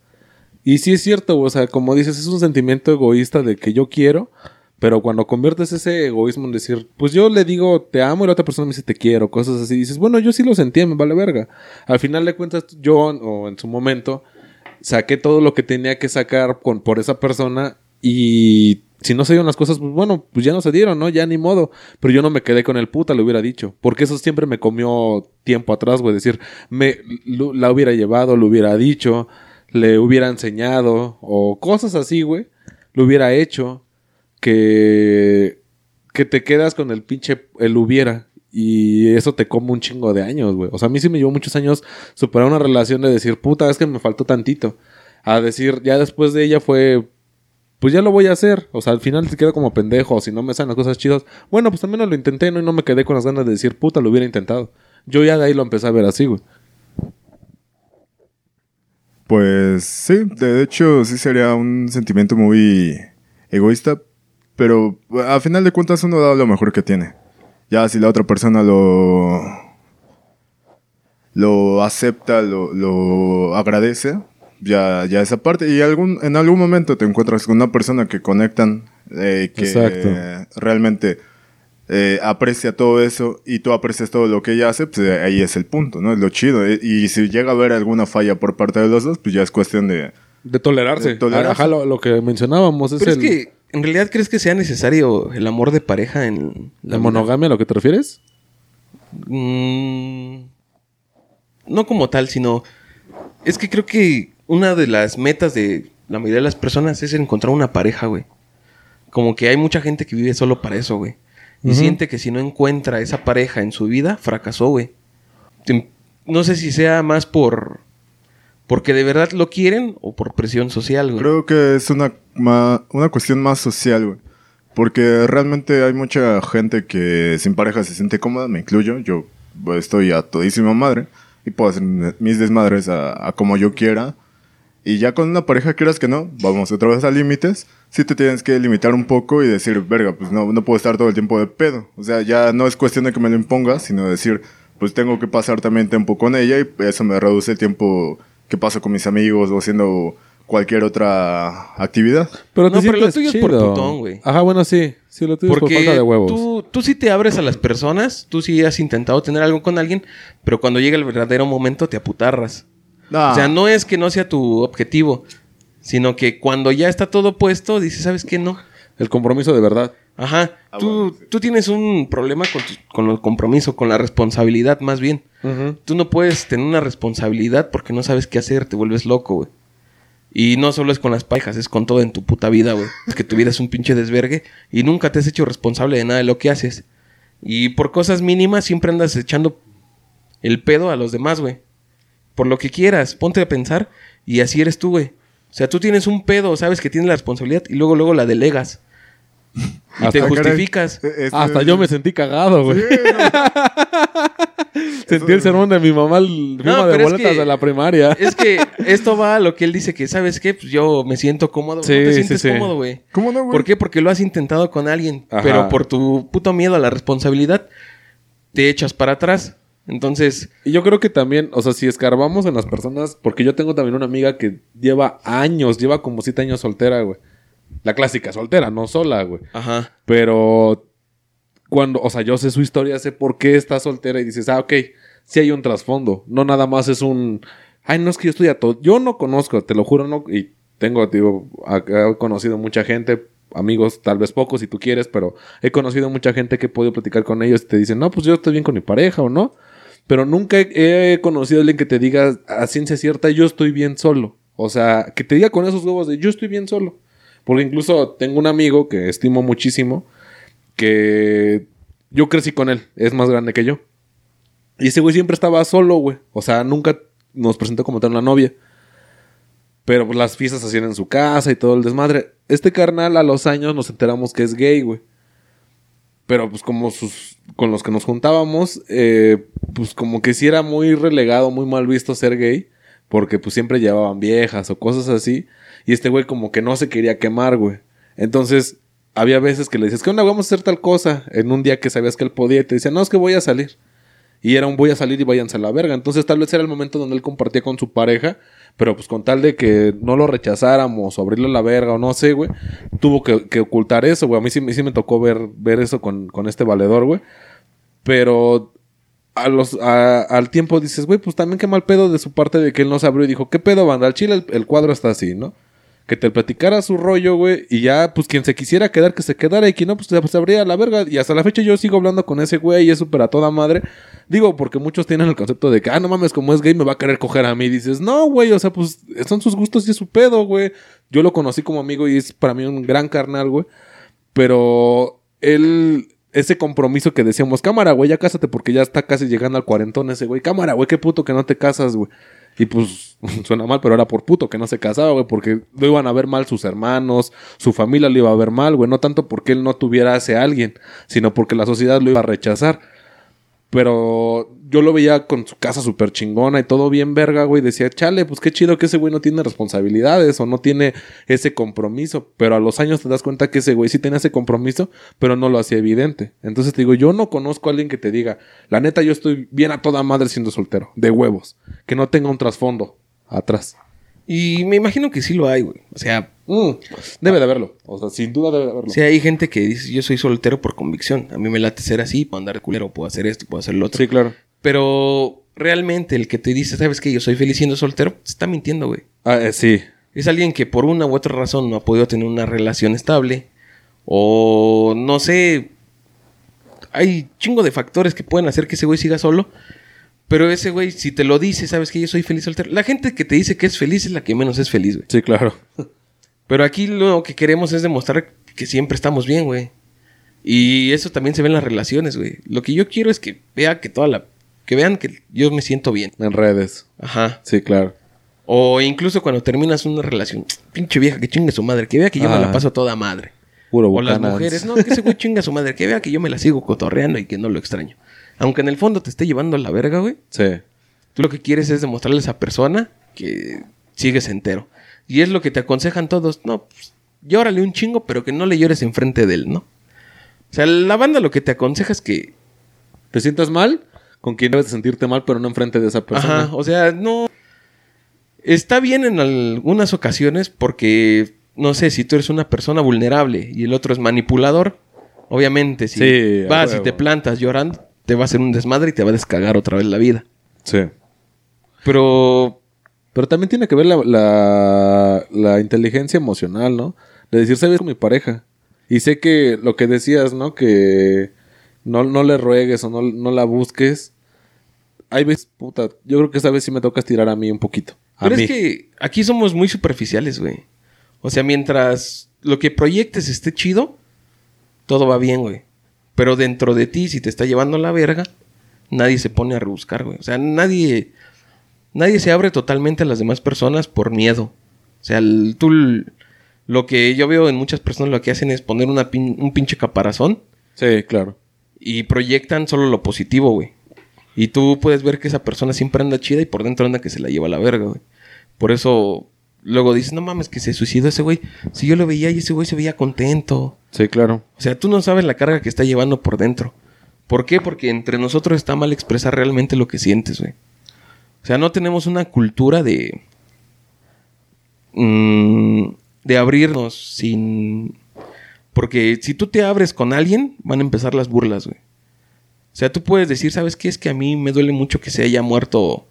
Y sí es cierto, o sea, como dices, es un sentimiento egoísta de que yo quiero, pero cuando conviertes ese egoísmo en decir, pues yo le digo te amo y la otra persona me dice te quiero, cosas así, dices, bueno, yo sí lo sentí, me vale verga. Al final de cuentas, yo, o en su momento, saqué todo lo que tenía que sacar con, por esa persona y si no se dieron las cosas, pues bueno, pues ya no se dieron, ¿no? Ya ni modo. Pero yo no me quedé con el puta, le hubiera dicho. Porque eso siempre me comió tiempo atrás, güey. Decir, me la hubiera llevado, lo hubiera dicho, le hubiera enseñado o cosas así, güey. Lo hubiera hecho. Que, que te quedas con el pinche, el hubiera. Y eso te come un chingo de años, güey. O sea, a mí sí me llevó muchos años superar una relación de decir, puta, es que me faltó tantito. A decir, ya después de ella fue, pues ya lo voy a hacer. O sea, al final te quedo como pendejo. Si no me salen las cosas chidas. Bueno, pues menos lo intenté, ¿no? Y no me quedé con las ganas de decir, puta, lo hubiera intentado. Yo ya de ahí lo empecé a ver así, güey. Pues sí, de hecho sí sería un sentimiento muy egoísta, pero a final de cuentas uno da lo mejor que tiene. Ya si la otra persona lo lo acepta, lo, lo agradece, ya, ya esa parte. Y algún, en algún momento te encuentras con una persona que conectan, eh, que Exacto. eh, realmente eh, aprecia todo eso y tú aprecias todo lo que ella hace, pues ahí es el punto, ¿no? Es lo chido. Y si llega a haber alguna falla por parte de los dos, pues ya es cuestión de... De tolerarse. De tolerarse. Ajá, lo, lo que mencionábamos es Pero el, es que, ¿en realidad crees que sea necesario el amor de pareja en la monogamia, ¿a lo que te refieres? Mm, no como tal, sino... Es que creo que una de las metas de la mayoría de las personas es encontrar una pareja, güey. Como que hay mucha gente que vive solo para eso, güey. Y siente que si no encuentra esa pareja en su vida, fracasó, güey. Te- No sé si sea más por... Porque de verdad lo quieren o por presión social, güey. Creo que es una, una cuestión más social, güey. Porque realmente hay mucha gente que sin pareja se siente cómoda, me incluyo. Yo estoy a todísima madre y puedo hacer mis desmadres a, a como yo quiera. Y ya con una pareja, quieras que no, vamos otra vez a límites. Sí te tienes que limitar un poco y decir, verga, pues no, no puedo estar todo el tiempo de pedo. O sea, ya no es cuestión de que me lo impongas, sino decir, pues tengo que pasar también tiempo con ella y eso me reduce el tiempo que paso con mis amigos o haciendo cualquier otra actividad. Pero No, te pero lo tuyo es por chido. putón, güey. Ajá, bueno, sí. Sí, lo tuyo es por Porque falta de huevos. tú, tú sí te abres a las personas, tú sí has intentado tener algo con alguien, pero cuando llega el verdadero momento te aputarras. Ah, O sea, no es que no sea tu objetivo, sino que cuando ya está todo puesto, dices, ¿sabes qué? No. El compromiso de verdad. Ajá. Ah, tú, bueno, sí. tú tienes un problema con, tu- con el compromiso, con la responsabilidad más bien. Tú no puedes tener una responsabilidad porque no sabes qué hacer, te vuelves loco, güey. Y no solo es con las parejas, es con todo en tu puta vida, güey. Es que tu vida es un pinche desvergue y nunca te has hecho responsable de nada de lo que haces. Y por cosas mínimas siempre andas echando el pedo a los demás, güey. Por lo que quieras, ponte a pensar y así eres tú, güey. O sea, tú tienes un pedo, sabes que tienes la responsabilidad y luego, luego la delegas. Y te justificas. Este- Hasta yo me sentí cagado, güey. Sentí el sermón de mi mamá, el firma de es boletas que- de la primaria. Es que esto va a lo que él dice que, ¿sabes qué? Pues yo me siento cómodo. Sí, no te sí, sientes sí. cómodo, güey. ¿Cómo no, güey? ¿Por qué? Porque lo has intentado con alguien. Ajá. Pero por tu puto miedo a la responsabilidad, te echas para atrás. Entonces, Y yo creo que también, o sea, si escarbamos en las personas, porque yo tengo también una amiga que lleva años, lleva como siete años soltera, güey. La clásica, soltera, no sola, güey. ajá. Pero cuando, o sea, yo sé su historia, sé por qué está soltera y dices, ah, ok, sí hay un trasfondo. No nada más es un, ay, no es que yo estoy a todo. Yo no conozco, te lo juro, no. Y tengo, digo, he conocido mucha gente, amigos, tal vez pocos si tú quieres, pero he conocido mucha gente que he podido platicar con ellos y te dicen, no, pues yo estoy bien con mi pareja o no. Pero nunca he, he conocido a alguien que te diga a ciencia cierta, yo estoy bien solo. O sea, que te diga con esos huevos de yo estoy bien solo. Porque incluso tengo un amigo que estimo muchísimo, que yo crecí con él, es más grande que yo. Y ese güey siempre estaba solo, güey. O sea, nunca nos presentó como tal una novia. Pero pues, las fiestas hacían en su casa y todo el desmadre. Este carnal a los años nos enteramos que es gay, güey. Pero pues como sus, con los que nos juntábamos, eh, pues como que sí era muy relegado, muy mal visto ser gay. Porque pues siempre llevaban viejas o cosas así. Y este güey como que no se quería quemar, güey. Entonces había veces que le dices, ¿qué onda? Vamos a hacer tal cosa. En un día que sabías que él podía y te decía, no, es que voy a salir. Y era un voy a salir y váyanse a la verga. Entonces tal vez era el momento donde él compartía con su pareja. Pero pues con tal de que no lo rechazáramos o abrirle la verga o no sé, güey. Tuvo que, ocultar eso, güey. A mí sí, sí me tocó ver, ver eso con, con este valedor, güey. Pero a los, al tiempo dices, güey, pues también qué mal pedo de su parte de que él no se abrió y dijo, ¿qué pedo, banda? Al chile el, el cuadro está así, ¿no? Que te platicara su rollo, güey, y ya, pues quien se quisiera quedar, que se quedara, y quien no, pues se, se abría la verga. Y hasta la fecha yo sigo hablando con ese güey y es súper a toda madre. Digo, porque muchos tienen el concepto de que, ah, no mames, como es gay, me va a querer coger a mí. Dices, no, güey, o sea, pues son sus gustos y es su pedo, güey. Yo lo conocí como amigo y es para mí un gran carnal, güey. Pero él, ese compromiso que decíamos, cámara, güey, ya cásate porque ya está casi llegando al cuarentón ese güey. Cámara, güey, qué puto que no te casas, güey. Y pues suena mal, pero era por puto que no se casaba, güey, porque lo iban a ver mal sus hermanos, su familia lo iba a ver mal, güey. No tanto porque él no tuviera ese alguien, sino porque la sociedad lo iba a rechazar. Pero yo lo veía con su casa súper chingona y todo bien verga, güey. Decía, chale, pues qué chido que ese güey no tiene responsabilidades o no tiene ese compromiso. Pero a los años te das cuenta que ese güey sí tenía ese compromiso, pero no lo hacía evidente. Entonces te digo, yo no conozco a alguien que te diga, la neta, yo estoy bien a toda madre siendo soltero, de huevos, que no tenga un trasfondo atrás. Y me imagino que sí lo hay, güey. O sea, Mm, debe de haberlo. O sea, sin duda debe de haberlo. si hay gente que dice, yo soy soltero por convicción. A mí me late ser así, puedo andar de culero, puedo hacer esto, puedo hacer lo otro. Sí, claro. Pero realmente el que te dice, ¿sabes qué? Yo soy feliz siendo soltero, te está mintiendo, güey. Ah, eh, sí. Es alguien que por una u otra razón no ha podido tener una relación estable. O no sé. Hay chingo de factores que pueden hacer que ese güey siga solo. Pero ese güey, si te lo dice, sabes que yo soy feliz soltero. La gente que te dice que es feliz es la que menos es feliz, güey. Sí, claro. Pero aquí lo que queremos es demostrar que siempre estamos bien, güey. Y eso también se ve en las relaciones, güey. Lo que yo quiero es que vea que toda la. Que vean que yo me siento bien. En redes. Ajá. Sí, claro. O incluso cuando terminas una relación, pinche vieja que chingue su madre, que vea que yo me la paso a toda madre. Puro O las mujeres, no, que ese güey chinga a su madre, que vea que yo me la sigo cotorreando y que no lo extraño. Aunque en el fondo te esté llevando a la verga, güey. Sí. Tú lo que quieres es demostrarle a esa persona que sigues entero. Y es lo que te aconsejan todos. No, pues, llórale un chingo, pero que no le llores enfrente de él, ¿no? O sea, la banda lo que te aconseja es que... ¿Te sientas mal? Con quien debes de sentirte mal, pero no enfrente de esa persona. Ajá, o sea, no... Está bien en algunas ocasiones porque, no sé, si tú eres una persona vulnerable y el otro es manipulador, obviamente si Sí, vas y te plantas llorando, te va a hacer un desmadre y te va a descagar otra vez la vida. Sí. Pero Pero también tiene que ver la, la, la inteligencia emocional, ¿no? De decir, ¿sabes? Con mi pareja. Y sé que lo que decías, ¿no? Que no, no le ruegues o no, no la busques. Hay veces, puta, yo creo que esa vez sí me toca estirar a mí un poquito. A Pero mí. es que aquí somos muy superficiales, güey. O sea, mientras lo que proyectes esté chido, todo va bien, güey. Pero dentro de ti, si te está llevando la verga, nadie se pone a rebuscar, güey. O sea, nadie, nadie se abre totalmente a las demás personas por miedo. O sea, el- tú, lo que yo veo en muchas personas lo que hacen es poner una pin- un pinche caparazón Sí, claro. Y proyectan solo lo positivo, güey. Y tú puedes ver que esa persona siempre anda chida y por dentro anda que se la lleva a la verga, güey. Por eso luego dices, no mames, que se suicidó ese güey. Si yo lo veía y ese güey se veía contento. Sí, claro. O sea, tú no sabes la carga que está llevando por dentro. ¿Por qué? Porque entre nosotros está mal expresar realmente lo que sientes, güey. O sea, no tenemos una cultura de... mm, de abrirnos sin... Porque si tú te abres con alguien, van a empezar las burlas, güey. O sea, tú puedes decir, ¿sabes qué? Es que a mí me duele mucho que se haya muerto...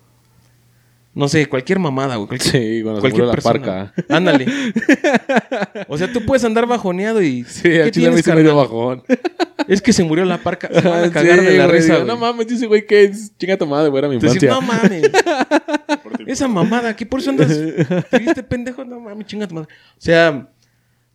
No sé, cualquier mamada, güey. Cualquier, Sí, se cualquier la persona. parca. Ándale. O sea, tú puedes andar bajoneado y... Sí, al chile me dio bajón. Es que se murió la parca. Se van a Sí, cagar de la güey, risa, güey. No mames, dice güey que es chinga tu madre, güey, era mi infancia. no mames. Esa mamada, ¿qué por eso andas triste, pendejo? No mames, chinga tu madre. O sea,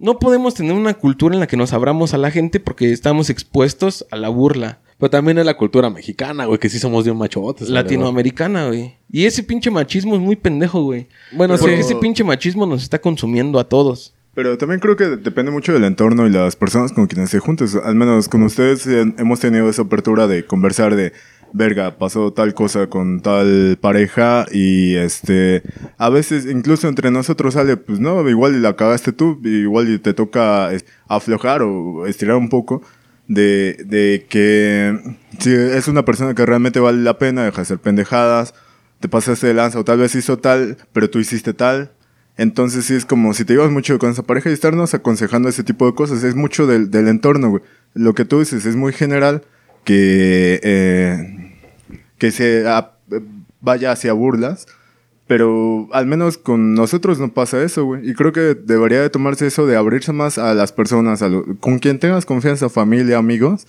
no podemos tener una cultura en la que nos abramos a la gente porque estamos expuestos a la burla Pero también es la cultura mexicana, güey, que sí somos de un machote. latinoamericana, güey. Y ese pinche machismo es muy pendejo, güey. Bueno, porque ese pinche machismo nos está consumiendo a todos. Pero también creo que depende mucho del entorno y las personas con quienes se juntes. Al menos con ustedes hemos tenido esa apertura de conversar de, verga, pasó tal cosa con tal pareja y este, a veces incluso entre nosotros sale, pues no, igual la cagaste tú, igual te toca aflojar o estirar un poco. De, de que si es una persona que realmente vale la pena, deja de hacer pendejadas, te pasaste de lanza o tal vez hizo tal, pero tú hiciste tal. Entonces sí es como si te llevas mucho con esa pareja y estarnos aconsejando ese tipo de cosas. Es mucho del, del entorno, güey. Lo que tú dices es muy general que, eh, que se ah, vaya hacia burlas. Pero al menos con nosotros no pasa eso, güey. Y creo que debería de tomarse eso de abrirse más a las personas, a lo- con quien tengas confianza, familia, amigos.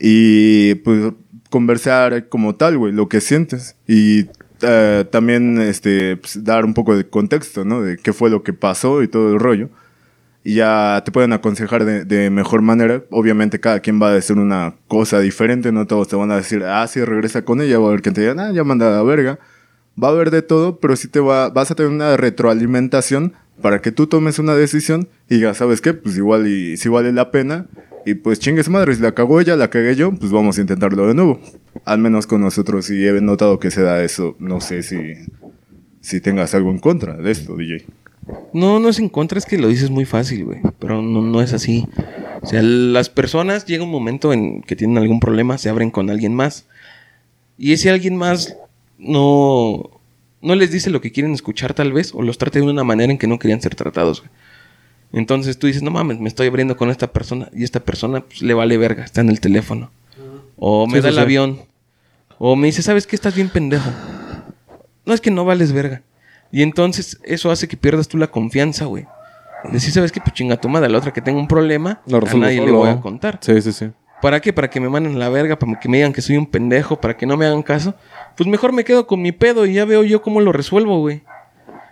Y pues conversar como tal, güey, lo que sientes. Y eh, también este, pues, dar un poco de contexto, ¿no? De qué fue lo que pasó y todo el rollo. Y ya te pueden aconsejar de, de mejor manera. Obviamente cada quien va a decir una cosa diferente, no todos te van a decir, ah, sí, regresa con ella. Va a haber quien te diga, ah, ya manda a la verga. Va a haber de todo, pero sí te va, vas a tener una retroalimentación para que tú tomes una decisión y digas, ¿sabes qué? Pues igual y si vale la pena. Y pues chingues madre, si la cagó ella, la cagué yo, pues vamos a intentarlo de nuevo. Al menos con nosotros y he notado que se da eso. No sé si, si tengas algo en contra de esto, DJ. No, no es en contra, es que lo dices muy fácil, güey. Pero no, no es así. O sea, las personas llega un momento en que tienen algún problema, se abren con alguien más. Y ese alguien más no, no les dice lo que quieren escuchar tal vez, o los trata de una manera en que no querían ser tratados, güey. Entonces tú dices, no mames, me estoy abriendo con esta persona, y esta persona pues, le vale verga, está en el teléfono. O me Sí, da el sí. avión. O me dice, ¿sabes qué? Estás bien pendejo. No es que no vales verga. Y entonces eso hace que pierdas tú la confianza, güey. Decir, ¿sabes qué? Pues chinga tu madre, la otra que tenga un problema, a nadie le voy a contar. Sí, sí, sí. ¿Para qué? Para que me manden la verga, para que me digan que soy un pendejo, para que no me hagan caso. Pues mejor me quedo con mi pedo y ya veo yo cómo lo resuelvo, güey.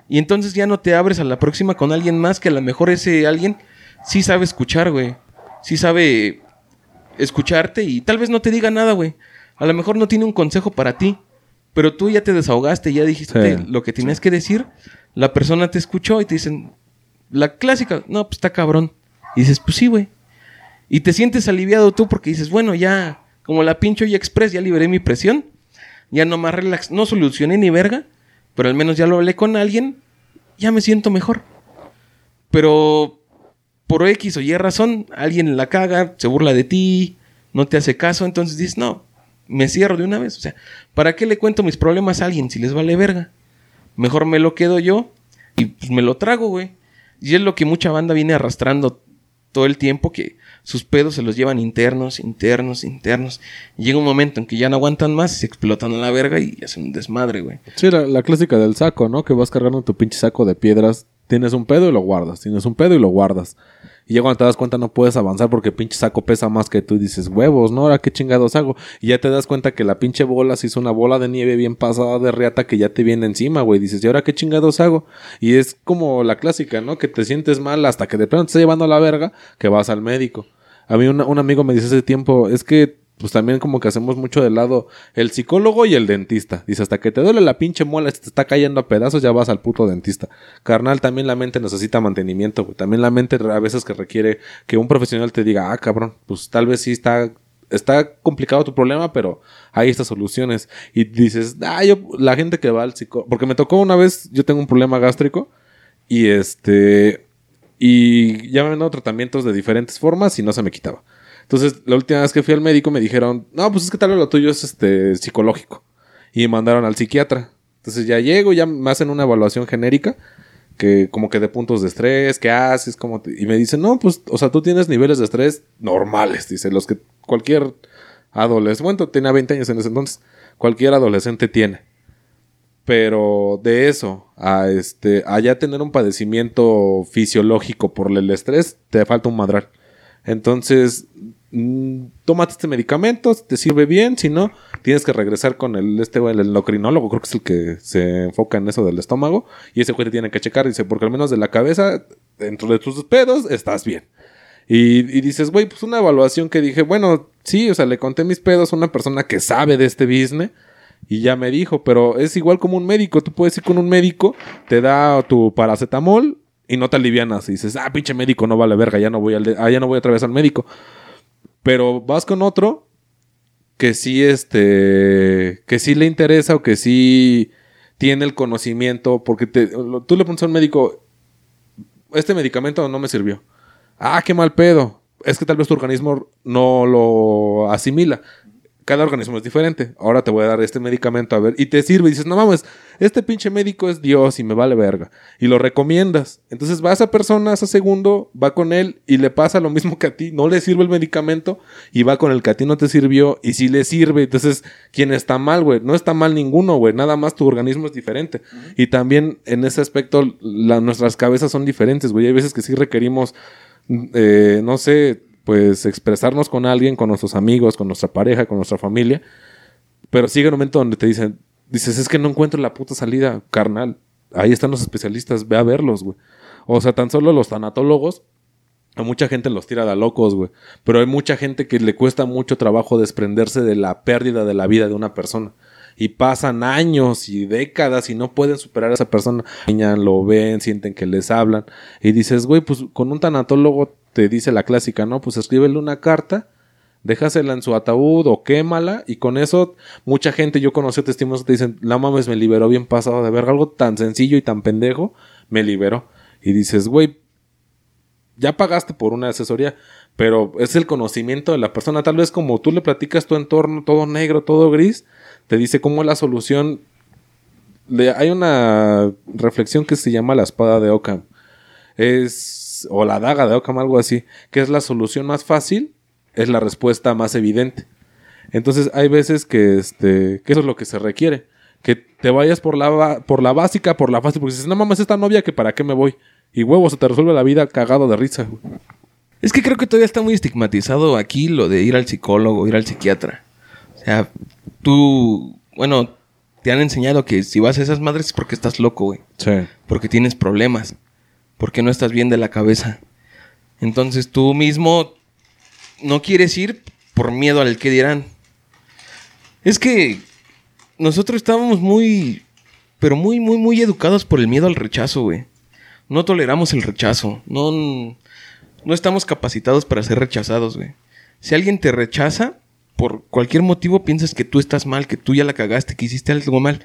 Y entonces ya no te abres a la próxima con alguien más que a lo mejor ese alguien sí sabe escuchar, güey. Sí sabe escucharte y tal vez no te diga nada, güey. A lo mejor no tiene un consejo para ti, pero tú ya te desahogaste, ya dijiste Sí, lo que tenías que decir. La persona te escuchó y te dicen, la clásica, no, pues está cabrón. Y dices, pues sí, güey. Y te sientes aliviado tú porque dices, bueno, ya, como la pincho y express, ya liberé mi presión. Ya no más relax, no solucioné ni verga, pero al menos ya lo hablé con alguien, ya me siento mejor. Pero por X o Y razón, alguien la caga, se burla de ti, no te hace caso, entonces dices, no, me cierro de una vez. O sea, ¿para qué le cuento mis problemas a alguien si les vale verga? Mejor me lo quedo yo y pues me lo trago, güey. Y es lo que mucha banda viene arrastrando todo el tiempo, que sus pedos se los llevan internos, internos, internos. Y llega un momento en que ya no aguantan más se explotan a la verga y hacen un desmadre, güey. Sí, la, la clásica del saco, ¿no? Que vas cargando tu pinche saco de piedras Tienes un pedo y lo guardas. Tienes un pedo y lo guardas. Y ya cuando te das cuenta no puedes avanzar porque pinche saco pesa más que tú y dices, huevos, ¿no? Ahora qué chingados hago. Y ya te das cuenta que la pinche bola se hizo una bola de nieve bien pasada de reata que ya te viene encima, güey. Dices, ¿y ahora qué chingados hago? Y es como la clásica, ¿no? Que te sientes mal hasta que de pronto te está llevando a la verga que vas al médico. A mí un amigo me dice hace tiempo, es que pues también como que hacemos mucho de lado el psicólogo y el dentista. Dice, hasta que te duele la pinche muela, te está cayendo a pedazos, ya vas al puto dentista. Carnal, también la mente necesita mantenimiento, güey. También la mente a veces que requiere que un profesional te diga, ah, cabrón, pues tal vez sí está, está complicado tu problema, pero hay estas soluciones. Y dices, ah, yo, la gente que va al psicólogo, porque me tocó una vez, yo tengo un problema gástrico y este, y ya me han dado tratamientos de diferentes formas y no se me quitaba. Entonces, la última vez que fui al médico me dijeron, no, pues es que tal vez lo tuyo es este psicológico. Y me mandaron al psiquiatra. Entonces ya llego, ya me hacen una evaluación genérica, que como que de puntos de estrés, qué haces, como y me dicen, no, pues, o sea, tú tienes niveles de estrés normales, dice, los que cualquier adolescente, bueno, tenía 20 años en ese entonces, cualquier adolescente tiene. Pero de eso a este a ya tener un padecimiento fisiológico por el estrés, te falta un madral. Entonces, tómate este medicamento, te sirve bien, si no, tienes que regresar con el este el endocrinólogo, creo que es el que se enfoca en eso del estómago, y ese güey te tiene que checar, dice, porque al menos de la cabeza, dentro de tus pedos, estás bien. Y, dices, güey, pues una evaluación que dije, bueno, sí, o sea, le conté mis pedos a una persona que sabe de este business. Y ya me dijo, pero es igual como un médico. Tú puedes ir con un médico, te da tu paracetamol y no te alivianas. Y dices, ah, pinche médico, no vale verga, ya no voy, al ah, ya no voy otra vez al médico. Pero vas con otro que sí, este, que sí le interesa o que sí tiene el conocimiento, porque te- tú le preguntas a un médico, este medicamento no me sirvió. Ah, qué mal pedo. Es que tal vez tu organismo no lo asimila. Cada organismo es diferente. Ahora te voy a dar este medicamento a ver. Y te sirve. Y dices, no mames, este pinche médico es Dios y me vale verga. Y lo recomiendas. Entonces va esa persona, ese segundo, va con él y le pasa lo mismo que a ti. No le sirve el medicamento y va con el que a ti no te sirvió y sí le sirve. Entonces, ¿quién está mal, güey? No está mal ninguno, güey. Nada más tu organismo es diferente. Y también en ese aspecto, la- nuestras cabezas son diferentes, güey. Hay veces que sí requerimos eh, no sé, pues expresarnos con alguien, con nuestros amigos, con nuestra pareja, con nuestra familia. Pero sigue un momento donde te dicen, dices, es que no encuentro la puta salida, carnal. Ahí están los especialistas, ve a verlos, güey. O sea, tan solo los tanatólogos, a mucha gente los tira de locos, güey. Pero hay mucha gente que le cuesta mucho trabajo desprenderse de la pérdida de la vida de una persona. Y pasan años y décadas y no pueden superar a esa persona. Lo ven, sienten que les hablan. Y dices, güey, pues con un tanatólogo te dice la clásica, ¿no? Pues escríbele una carta, déjasela en su ataúd o quémala. Y con eso, mucha gente, yo conocí testimonios que te dicen, la mames, me liberó bien pasado de ver algo tan sencillo y tan pendejo, me liberó. Y dices, güey, ya pagaste por una asesoría, pero es el conocimiento de la persona. Tal vez como tú le platicas tu entorno, todo negro, todo gris, te dice cómo es la solución. Hay una reflexión que se llama la espada de Ockham. Es, o la daga de Ockham, algo así, que es la solución más fácil, es la respuesta más evidente. Entonces hay veces que, este, que eso es lo que se requiere. Que te vayas por la, por la básica, por la fácil, porque dices, no mames, esta novia, que para qué me voy. Y huevo, se te resuelve la vida cagado de risa. güey. Es que creo que todavía está muy estigmatizado aquí lo de ir al psicólogo, ir al psiquiatra. O sea, tú, bueno, te han enseñado que si vas a esas madres es porque estás loco, güey. Sí. Porque tienes problemas. Porque no estás bien de la cabeza. Entonces tú mismo no quieres ir por miedo al que dirán. Es que nosotros estábamos muy, pero muy, muy, muy educados por el miedo al rechazo, güey. No toleramos el rechazo. No, no estamos capacitados para ser rechazados, güey. Si alguien te rechaza, por cualquier motivo piensas que tú estás mal, que tú ya la cagaste, que hiciste algo mal.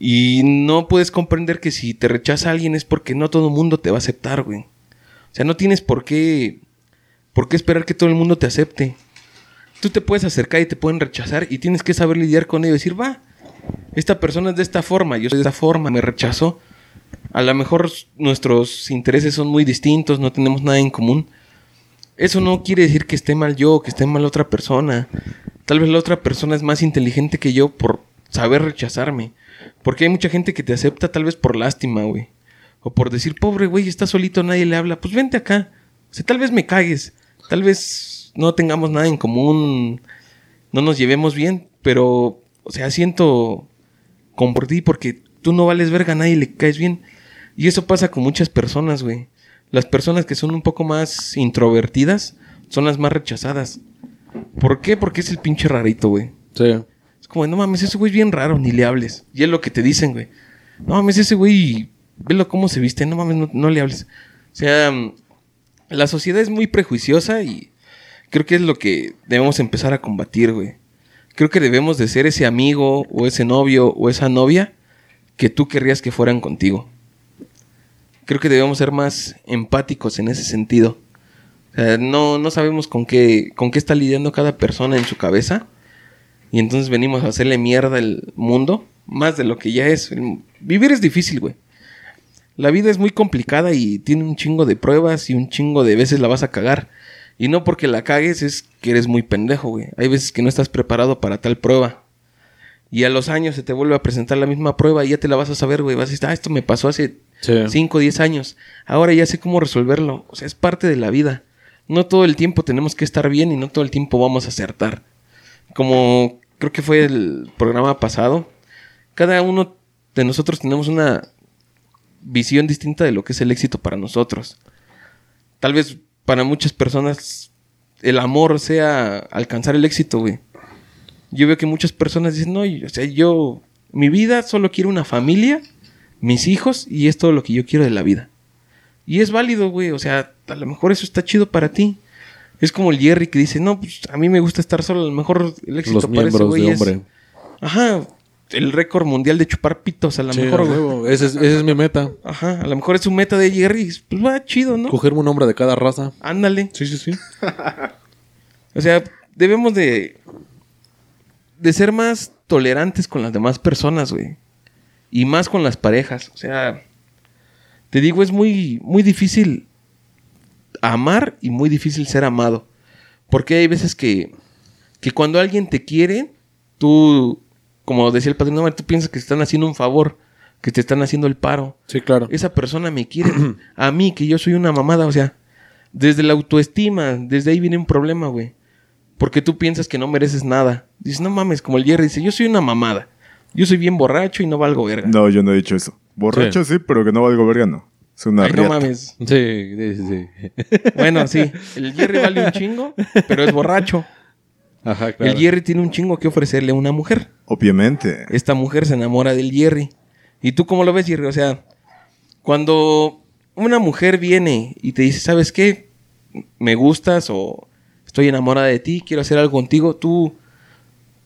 Y no puedes comprender que si te rechaza alguien es porque no todo el mundo te va a aceptar, güey. O sea, no tienes por qué, por qué esperar que todo el mundo te acepte. Tú te puedes acercar y te pueden rechazar y tienes que saber lidiar con ello y decir, va, esta persona es de esta forma, yo soy de esta forma, me rechazó. A lo mejor nuestros intereses son muy distintos, no tenemos nada en común. Eso no quiere decir que esté mal yo, que esté mal otra persona. Tal vez la otra persona es más inteligente que yo por saber rechazarme. Porque hay mucha gente que te acepta tal vez por lástima, güey. O por decir, pobre güey, está solito, nadie le habla. Pues vente acá. O sea, tal vez me cagues. Tal vez no tengamos nada en común. No nos llevemos bien. Pero, o sea, siento como por ti porque tú no vales verga nadie le caes bien. Y eso pasa con muchas personas, güey. Las personas que son un poco más introvertidas son las más rechazadas. ¿Por qué? Porque es el pinche rarito, güey. Sí. Como, no mames, ese güey es bien raro, ni le hables. Y es lo que te dicen, güey. No mames, ese güey, velo cómo se viste, no mames, no, le hables. O sea, la sociedad es muy prejuiciosa y creo que es lo que debemos empezar a combatir, güey. Creo que debemos de ser ese amigo o ese novio o esa novia que tú querrías que fueran contigo. Creo que debemos ser más empáticos en ese sentido. O sea, no, no sabemos con qué, con qué está lidiando cada persona en su cabeza. Y entonces venimos a hacerle mierda al mundo. Más de lo que ya es. El- Vivir es difícil, güey. La vida es muy complicada y tiene un chingo de pruebas y un chingo de veces la vas a cagar. Y no porque la cagues es que eres muy pendejo, güey. Hay veces que no estás preparado para tal prueba. Y a los años se te vuelve a presentar la misma prueba y ya te la vas a saber, güey. Vas a decir, ah, esto me pasó hace Sí. 5 o 10 años. Ahora ya sé cómo resolverlo. O sea, es parte de la vida. No todo el tiempo tenemos que estar bien y no todo el tiempo vamos a acertar. Como creo que fue el programa pasado, cada uno de nosotros tenemos una visión distinta de lo que es el éxito para nosotros. Tal vez para muchas personas el amor sea alcanzar el éxito, güey. Yo veo que muchas personas dicen, no, o sea, yo, mi vida solo quiero una familia, mis hijos, y es todo lo que yo quiero de la vida. Y es válido, güey, o sea, a lo mejor eso está chido para ti. Es como el Jerry que dice, no, pues a mí me gusta estar solo, a lo mejor el éxito Los para ese miembros güey de es- hombre. Ajá, el récord mundial de chupar pitos, a lo Sí, mejor. Ese es, ese es mi meta. Ajá, a lo mejor es su meta de Jerry, pues va chido, ¿no? Cogerme un hombre de cada raza. Ándale. Sí, sí, sí. O sea, debemos de. de ser más tolerantes con las demás personas, güey. Y más con las parejas. O sea. Te digo, es muy, muy difícil amar y muy difícil ser amado. Porque hay veces que. que cuando alguien te quiere, tú. Como decía el padrino, tú piensas que te están haciendo un favor. Que te están haciendo el paro Sí, claro. esa persona me quiere a mí, que yo soy una mamada, o sea, desde la autoestima, desde ahí viene un problema, güey. Porque tú piensas que no mereces nada. Dices, no mames, como el Jerry dice, yo soy una mamada. Yo soy bien borracho y no valgo verga. No, yo no he dicho eso. Borracho sí, pero que no valgo verga, no. Es una Ay, no riata. mames. Sí, sí, sí, sí. Bueno, sí, el Jerry vale un chingo, pero es borracho. Ajá, claro. El Jerry tiene un chingo que ofrecerle a una mujer. Obviamente. Esta mujer se enamora del Jerry. ¿Y tú cómo lo ves, Jerry? O sea, cuando una mujer viene y te dice, ¿sabes qué? Me gustas o estoy enamorada de ti, quiero hacer algo contigo, tú,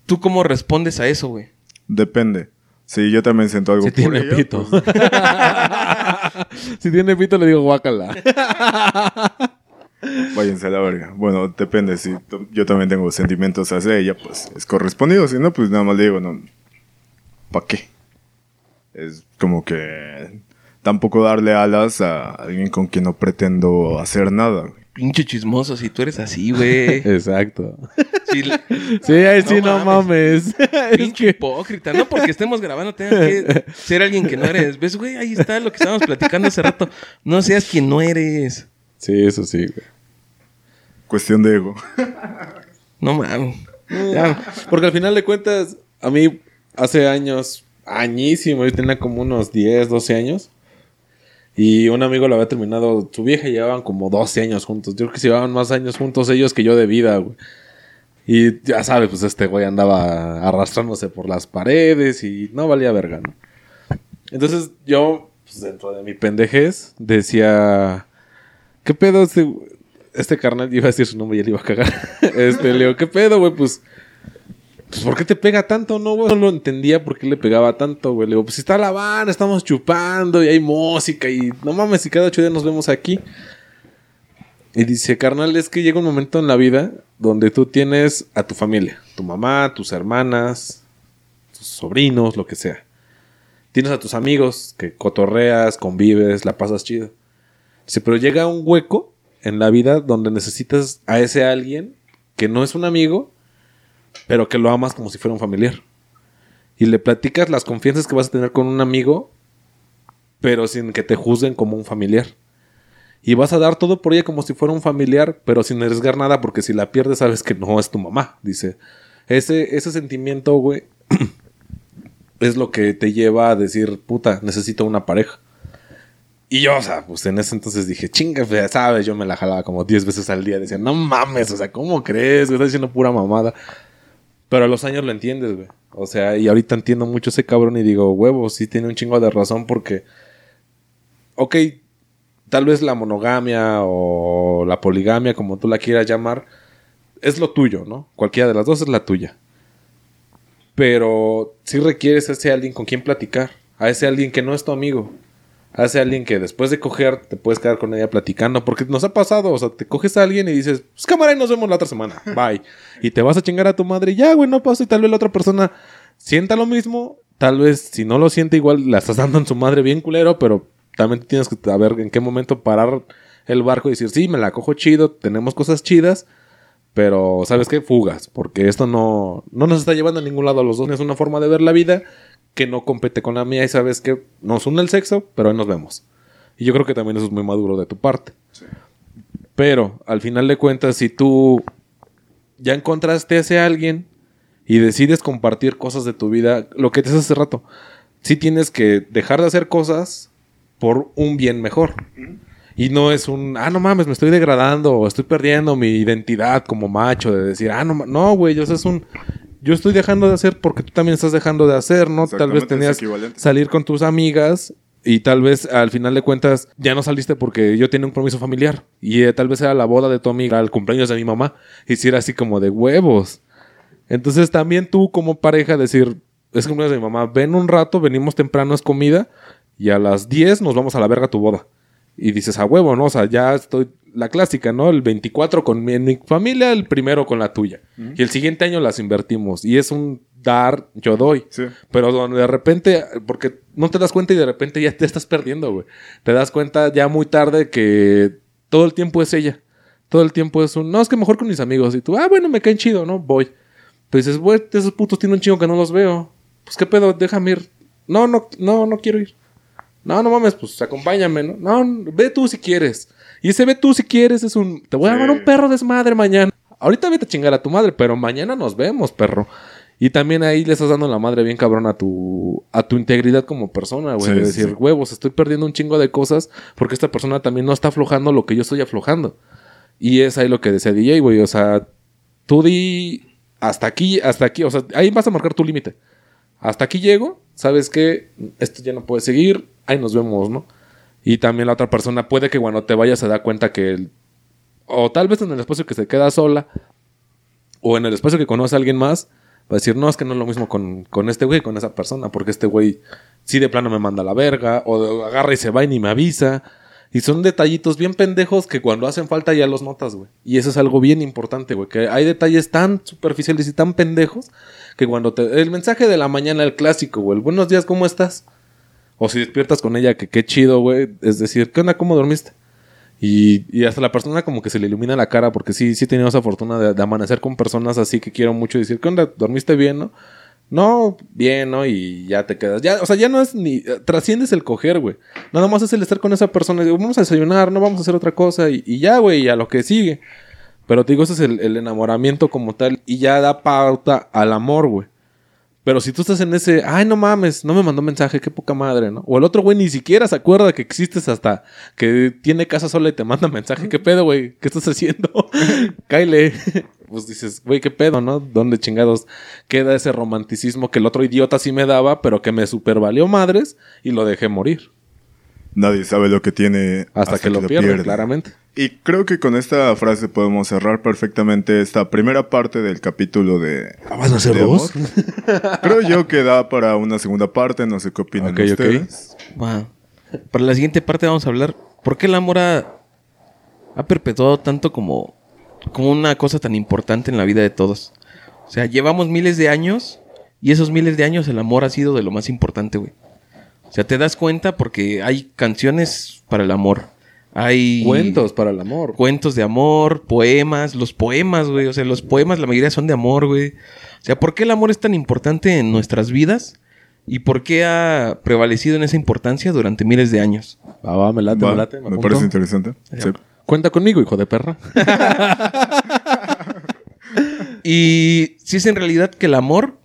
¿tú cómo respondes a eso, güey? Depende. Si yo también siento algo Si por tiene ella, pito. pues, si tiene pito, le digo guácala. váyanse a la verga. Bueno, depende. Si yo también tengo sentimientos hacia ella, pues es correspondido. Si no, pues nada más le digo, no. ¿Para qué? Es como que tampoco darle alas a alguien con quien no pretendo hacer nada. Pinche chismoso, si tú eres así, güey. Exacto. Sí, ahí sí, No no mames. es pinche hipócrita. No porque estemos grabando tengas que ser alguien que no eres. ¿Ves, güey? Ahí está lo que estábamos platicando hace rato. No seas quien no eres. Sí, eso sí, güey. Cuestión de ego. No mames. Ya, Porque al final de cuentas, a mí hace años, añísimo, yo tenía como unos 10, 12 años. Y un amigo lo había terminado, su vieja llevaban como 12 años juntos. Yo creo que se llevaban más años juntos ellos que yo de vida, güey. Y ya sabes, pues este güey andaba arrastrándose por las paredes y no valía verga, ¿no? Entonces yo, pues dentro de mi pendejez, decía, ¿qué pedo este, este carnal? Iba a decir su nombre y él iba a cagar. este, le digo, ¿qué pedo, güey? Pues pues, ¿por qué te pega tanto, no, güey? No lo entendía por qué le pegaba tanto, güey. Le digo, pues está la banda, estamos chupando y hay música y no mames, si cada ocho días nos vemos aquí. Y dice, carnal, es que llega un momento en la vida donde tú tienes a tu familia, tu mamá, tus hermanas, tus sobrinos, lo que sea. Tienes a tus amigos que cotorreas, convives, la pasas chido. Dice, pero llega un hueco en la vida donde necesitas a ese alguien que no es un amigo, pero que lo amas como si fuera un familiar. Y le platicas las confianzas que vas a tener con un amigo, pero sin que te juzguen como un familiar. Y vas a dar todo por ella como si fuera un familiar, pero sin arriesgar nada, porque si la pierdes sabes que no es tu mamá, dice. Ese, ese sentimiento, güey, es lo que te lleva a decir, puta, necesito una pareja. Y yo, o sea, pues en ese entonces dije, chinga, sabes, yo me la jalaba como 10 veces al día. Decía, no mames, o sea, ¿cómo crees? Estás diciendo pura mamada. Pero a los años lo entiendes, güey. O sea, y ahorita entiendo mucho ese cabrón y digo, huevo, sí tiene un chingo de razón porque, ok, tal vez la monogamia o la poligamia, como tú la quieras llamar, es lo tuyo, ¿no? Cualquiera de las dos es la tuya. Pero sí requieres a ese alguien con quien platicar, a ese alguien que no es tu amigo, a ese alguien que después de coger te puedes quedar con ella platicando, porque nos ha pasado, o sea, te coges a alguien y dices, pues cámara y nos vemos la otra semana, bye. y te vas a chingar a tu madre y ya, güey, no pasa y tal vez la otra persona sienta lo mismo, tal vez si no lo siente igual la estás dando en su madre bien culero, pero también tienes que saber en qué momento parar el barco y decir, sí, me la cojo chido, tenemos cosas chidas, pero ¿sabes qué? Fugas, porque esto no, no nos está llevando a ningún lado a los dos, es una forma de ver la vida que no compete con la mía y sabes que nos une el sexo, pero ahí nos vemos. Y yo creo que también eso es muy maduro de tu parte. Pero al final de cuentas, si tú ya encontraste a ese alguien y decides compartir cosas de tu vida, lo que te hace hace rato, sí tienes que dejar de hacer cosas por un bien mejor. Y no es un, ah, no mames, me estoy degradando o estoy perdiendo mi identidad como macho de decir, ah, no, ma-". no, güey, eso es un, yo estoy dejando de hacer porque tú también estás dejando de hacer, ¿no? Tal vez tenías salir con tus amigas y tal vez al final de cuentas ya no saliste porque yo tenía un compromiso familiar y eh, tal vez era la boda de tu amiga, el cumpleaños de mi mamá, y si era así como de huevos. Entonces también tú como pareja decir, es cumpleaños de mi mamá, ven un rato, venimos temprano, es comida y a las 10 nos vamos a la verga a tu boda. Y dices, a huevo, ¿no? O sea, ya estoy, la clásica, ¿no? El 24 con mi, mi familia, el primero con la tuya. Y el siguiente año las invertimos. Y es un dar, yo doy. Sí. Pero donde de repente, porque no te das cuenta y de repente ya te estás perdiendo, güey. Te das cuenta ya muy tarde que todo el tiempo es ella. Todo el tiempo es un, no, es que mejor con mis amigos. Y tú, ah, bueno, me caen chido, ¿no? Voy. Pero dices, güey, esos putos tienen un chingo que no los veo. Pues qué pedo, déjame ir. No, no, no, no quiero ir. No, no mames, pues acompáñame, ¿no? No, ve tú si quieres. Y ese ve tú si quieres es un, te voy a Sí. dar un perro desmadre mañana. Ahorita vete a chingar a tu madre, pero mañana nos vemos, perro. Y también ahí le estás dando la madre bien cabrón a tu, a tu integridad como persona, güey. Sí, de sí, decir, sí. huevos, estoy perdiendo un chingo de cosas porque esta persona también no está aflojando lo que yo estoy aflojando. Y es ahí lo que decía DJ, güey. O sea, tú di hasta aquí, hasta aquí. O sea, ahí vas a marcar tu límite. Hasta aquí llego, sabes que esto ya no puede seguir, ahí nos vemos, ¿no? Y también la otra persona puede que cuando te vayas se da cuenta que, el- o tal vez en el espacio que se queda sola, o en el espacio que conoce a alguien más, va a decir, no, es que no es lo mismo con, con este güey, con esa persona, porque este güey sí de plano me manda la verga, o agarra y se va y ni me avisa. Y son detallitos bien pendejos que cuando hacen falta ya los notas, güey. Y eso es algo bien importante, güey. Que hay detalles tan superficiales y tan pendejos que cuando te... El mensaje de la mañana, el clásico, güey. Buenos días, ¿cómo estás? O si despiertas con ella, que qué chido, güey. Es decir, ¿qué onda? ¿Cómo dormiste? Y, hasta la persona como que se le ilumina la cara porque sí, sí he tenido esa fortuna de, amanecer con personas así que quiero mucho decir, ¿qué onda? ¿Dormiste bien, no? No, bien, ¿no? Y ya te quedas. Ya, o sea, ya no es ni. eh, Trasciendes el coger, güey. Nada más es el estar con esa persona y digo, vamos a desayunar, no vamos a hacer otra cosa. Y, ya, güey, y a lo que sigue. Pero te digo, ese es el enamoramiento como tal. Y ya da pauta al amor, güey. Pero si tú estás en ese, ay, no mames, no me mandó mensaje, qué poca madre, ¿no? O el otro güey ni siquiera se acuerda que existes hasta que tiene casa sola y te manda mensaje, ¿qué pedo, güey? ¿Qué estás haciendo? Cáile. Pues dices, güey, qué pedo, ¿no? ¿Dónde chingados queda ese romanticismo que el otro idiota sí me daba, pero que me super valió madres y lo dejé morir? Nadie sabe lo que tiene Hasta, que, lo pierde, claramente. Y creo que con esta frase podemos cerrar perfectamente esta primera parte del capítulo de. ¿Vas a hacer de dos? amor. Creo yo que da para una segunda parte, no sé qué opinan Ok, ok. ustedes. Para la siguiente parte vamos a hablar por qué el amor ha, ha perpetuado tanto como, como una cosa tan importante en la vida de todos. O sea, llevamos miles de años y esos miles de años el amor ha sido de lo más importante, güey. O sea, te das cuenta porque hay canciones para el amor. Hay Cuentos para el amor. cuentos de amor, poemas, los poemas, güey. O sea, los poemas la mayoría son de amor, güey. O sea, ¿por qué el amor es tan importante en nuestras vidas? y por qué ha prevalecido en esa importancia durante miles de años. Va, va, me late, Va, me late. me me apunto. parece interesante. Sí. Cuenta conmigo, hijo de perra. Y si es en realidad que el amor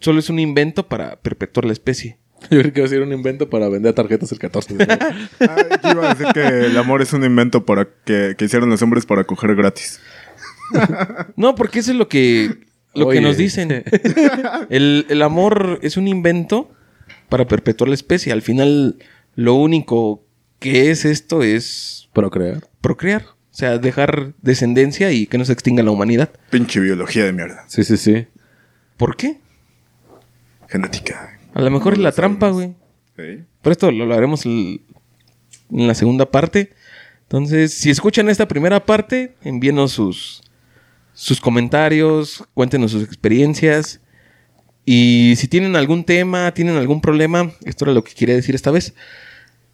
solo es un invento para perpetuar la especie. Yo creo que iba a ser un invento para vender tarjetas el 14 de enero. Ah, yo iba a decir que el amor es un invento para que, que hicieron los hombres para coger gratis. No, porque eso es lo que, lo que nos dicen. El, el amor es un invento para perpetuar la especie. Al final, lo único que es esto es Procrear. procrear. O sea, dejar descendencia y que no se extinga la humanidad. Pinche biología de mierda. Sí, sí, sí. ¿Por qué? Genética. A lo mejor No es la trampa, güey. Sí. Pero esto lo, lo haremos en la segunda parte. Entonces, si escuchan esta primera parte, envíenos sus, sus comentarios, cuéntenos sus experiencias. Y si tienen algún tema, tienen algún problema, esto era lo que quería decir esta vez.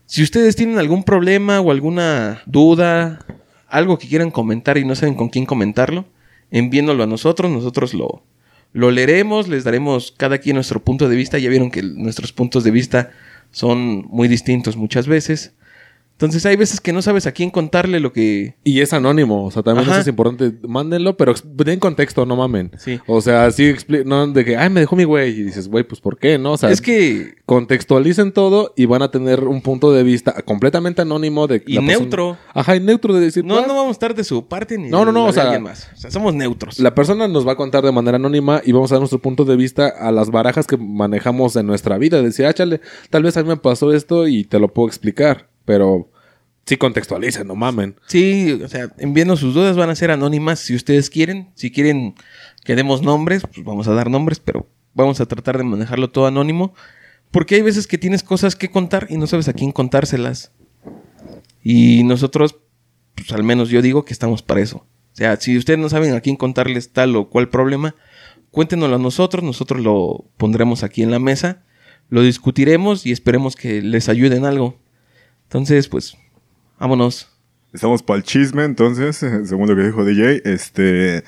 Si ustedes tienen algún problema o alguna duda, algo que quieran comentar y no saben con quién comentarlo, enviéndolo a nosotros, nosotros lo, lo leeremos, les daremos cada quien nuestro punto de vista. Ya vieron que nuestros puntos de vista son muy distintos muchas veces. Entonces hay veces que no sabes a quién contarle lo que... Y es anónimo, o sea, también Ajá. eso es importante. Mándenlo, pero den contexto, no mamen. Sí. O sea, sí, no de que, ay, me dejó mi güey. Y dices, güey, pues ¿por qué? No, o sea, es que... contextualicen todo y van a tener un punto de vista completamente anónimo de Y persona- neutro. Ajá, y neutro de decir, No, pues, no vamos a estar de su parte ni No, no, no, de o sea- alguien más. O sea, somos neutros. La persona nos va a contar de manera anónima y vamos a dar nuestro punto de vista a las barajas que manejamos en nuestra vida. Decir, ah, chale, tal vez a mí me pasó esto y te lo puedo explicar. Pero sí contextualicen, no mamen. Sí, o sea, enviando sus dudas van a ser anónimas si ustedes quieren. Si quieren que demos nombres, pues vamos a dar nombres, pero vamos a tratar de manejarlo todo anónimo. Porque hay veces que tienes cosas que contar y no sabes a quién contárselas. Y nosotros, pues al menos yo digo que estamos para eso. O sea, si ustedes no saben a quién contarles tal o cual problema, cuéntenoslo a nosotros, nosotros lo pondremos aquí en la mesa, lo discutiremos y esperemos que les ayude en algo. Entonces, pues, vámonos. Estamos para el chisme, entonces, según lo que dijo DJ, este,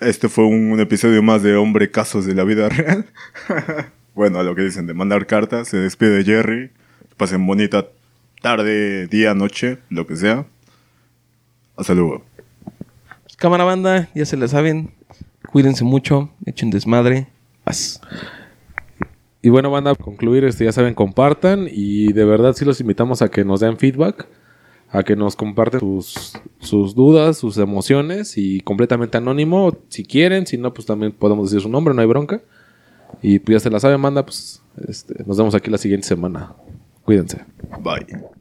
este fue un, un episodio más de Hombre Casos de la Vida Real. bueno, a lo que dicen de mandar cartas, se despide Jerry. Pasen bonita tarde, día, noche, lo que sea. Hasta luego. Pues, cámara banda, ya se la saben. Cuídense mucho, echen desmadre. Paz. Y bueno, van a concluir, este, ya saben, compartan y de verdad sí los invitamos a que nos den feedback, a que nos comparten sus, sus dudas, sus emociones y completamente anónimo, si quieren, si no, pues también podemos decir su nombre, no hay bronca. Y pues ya se la saben, manda, pues este, nos vemos aquí la siguiente semana. Cuídense. Bye.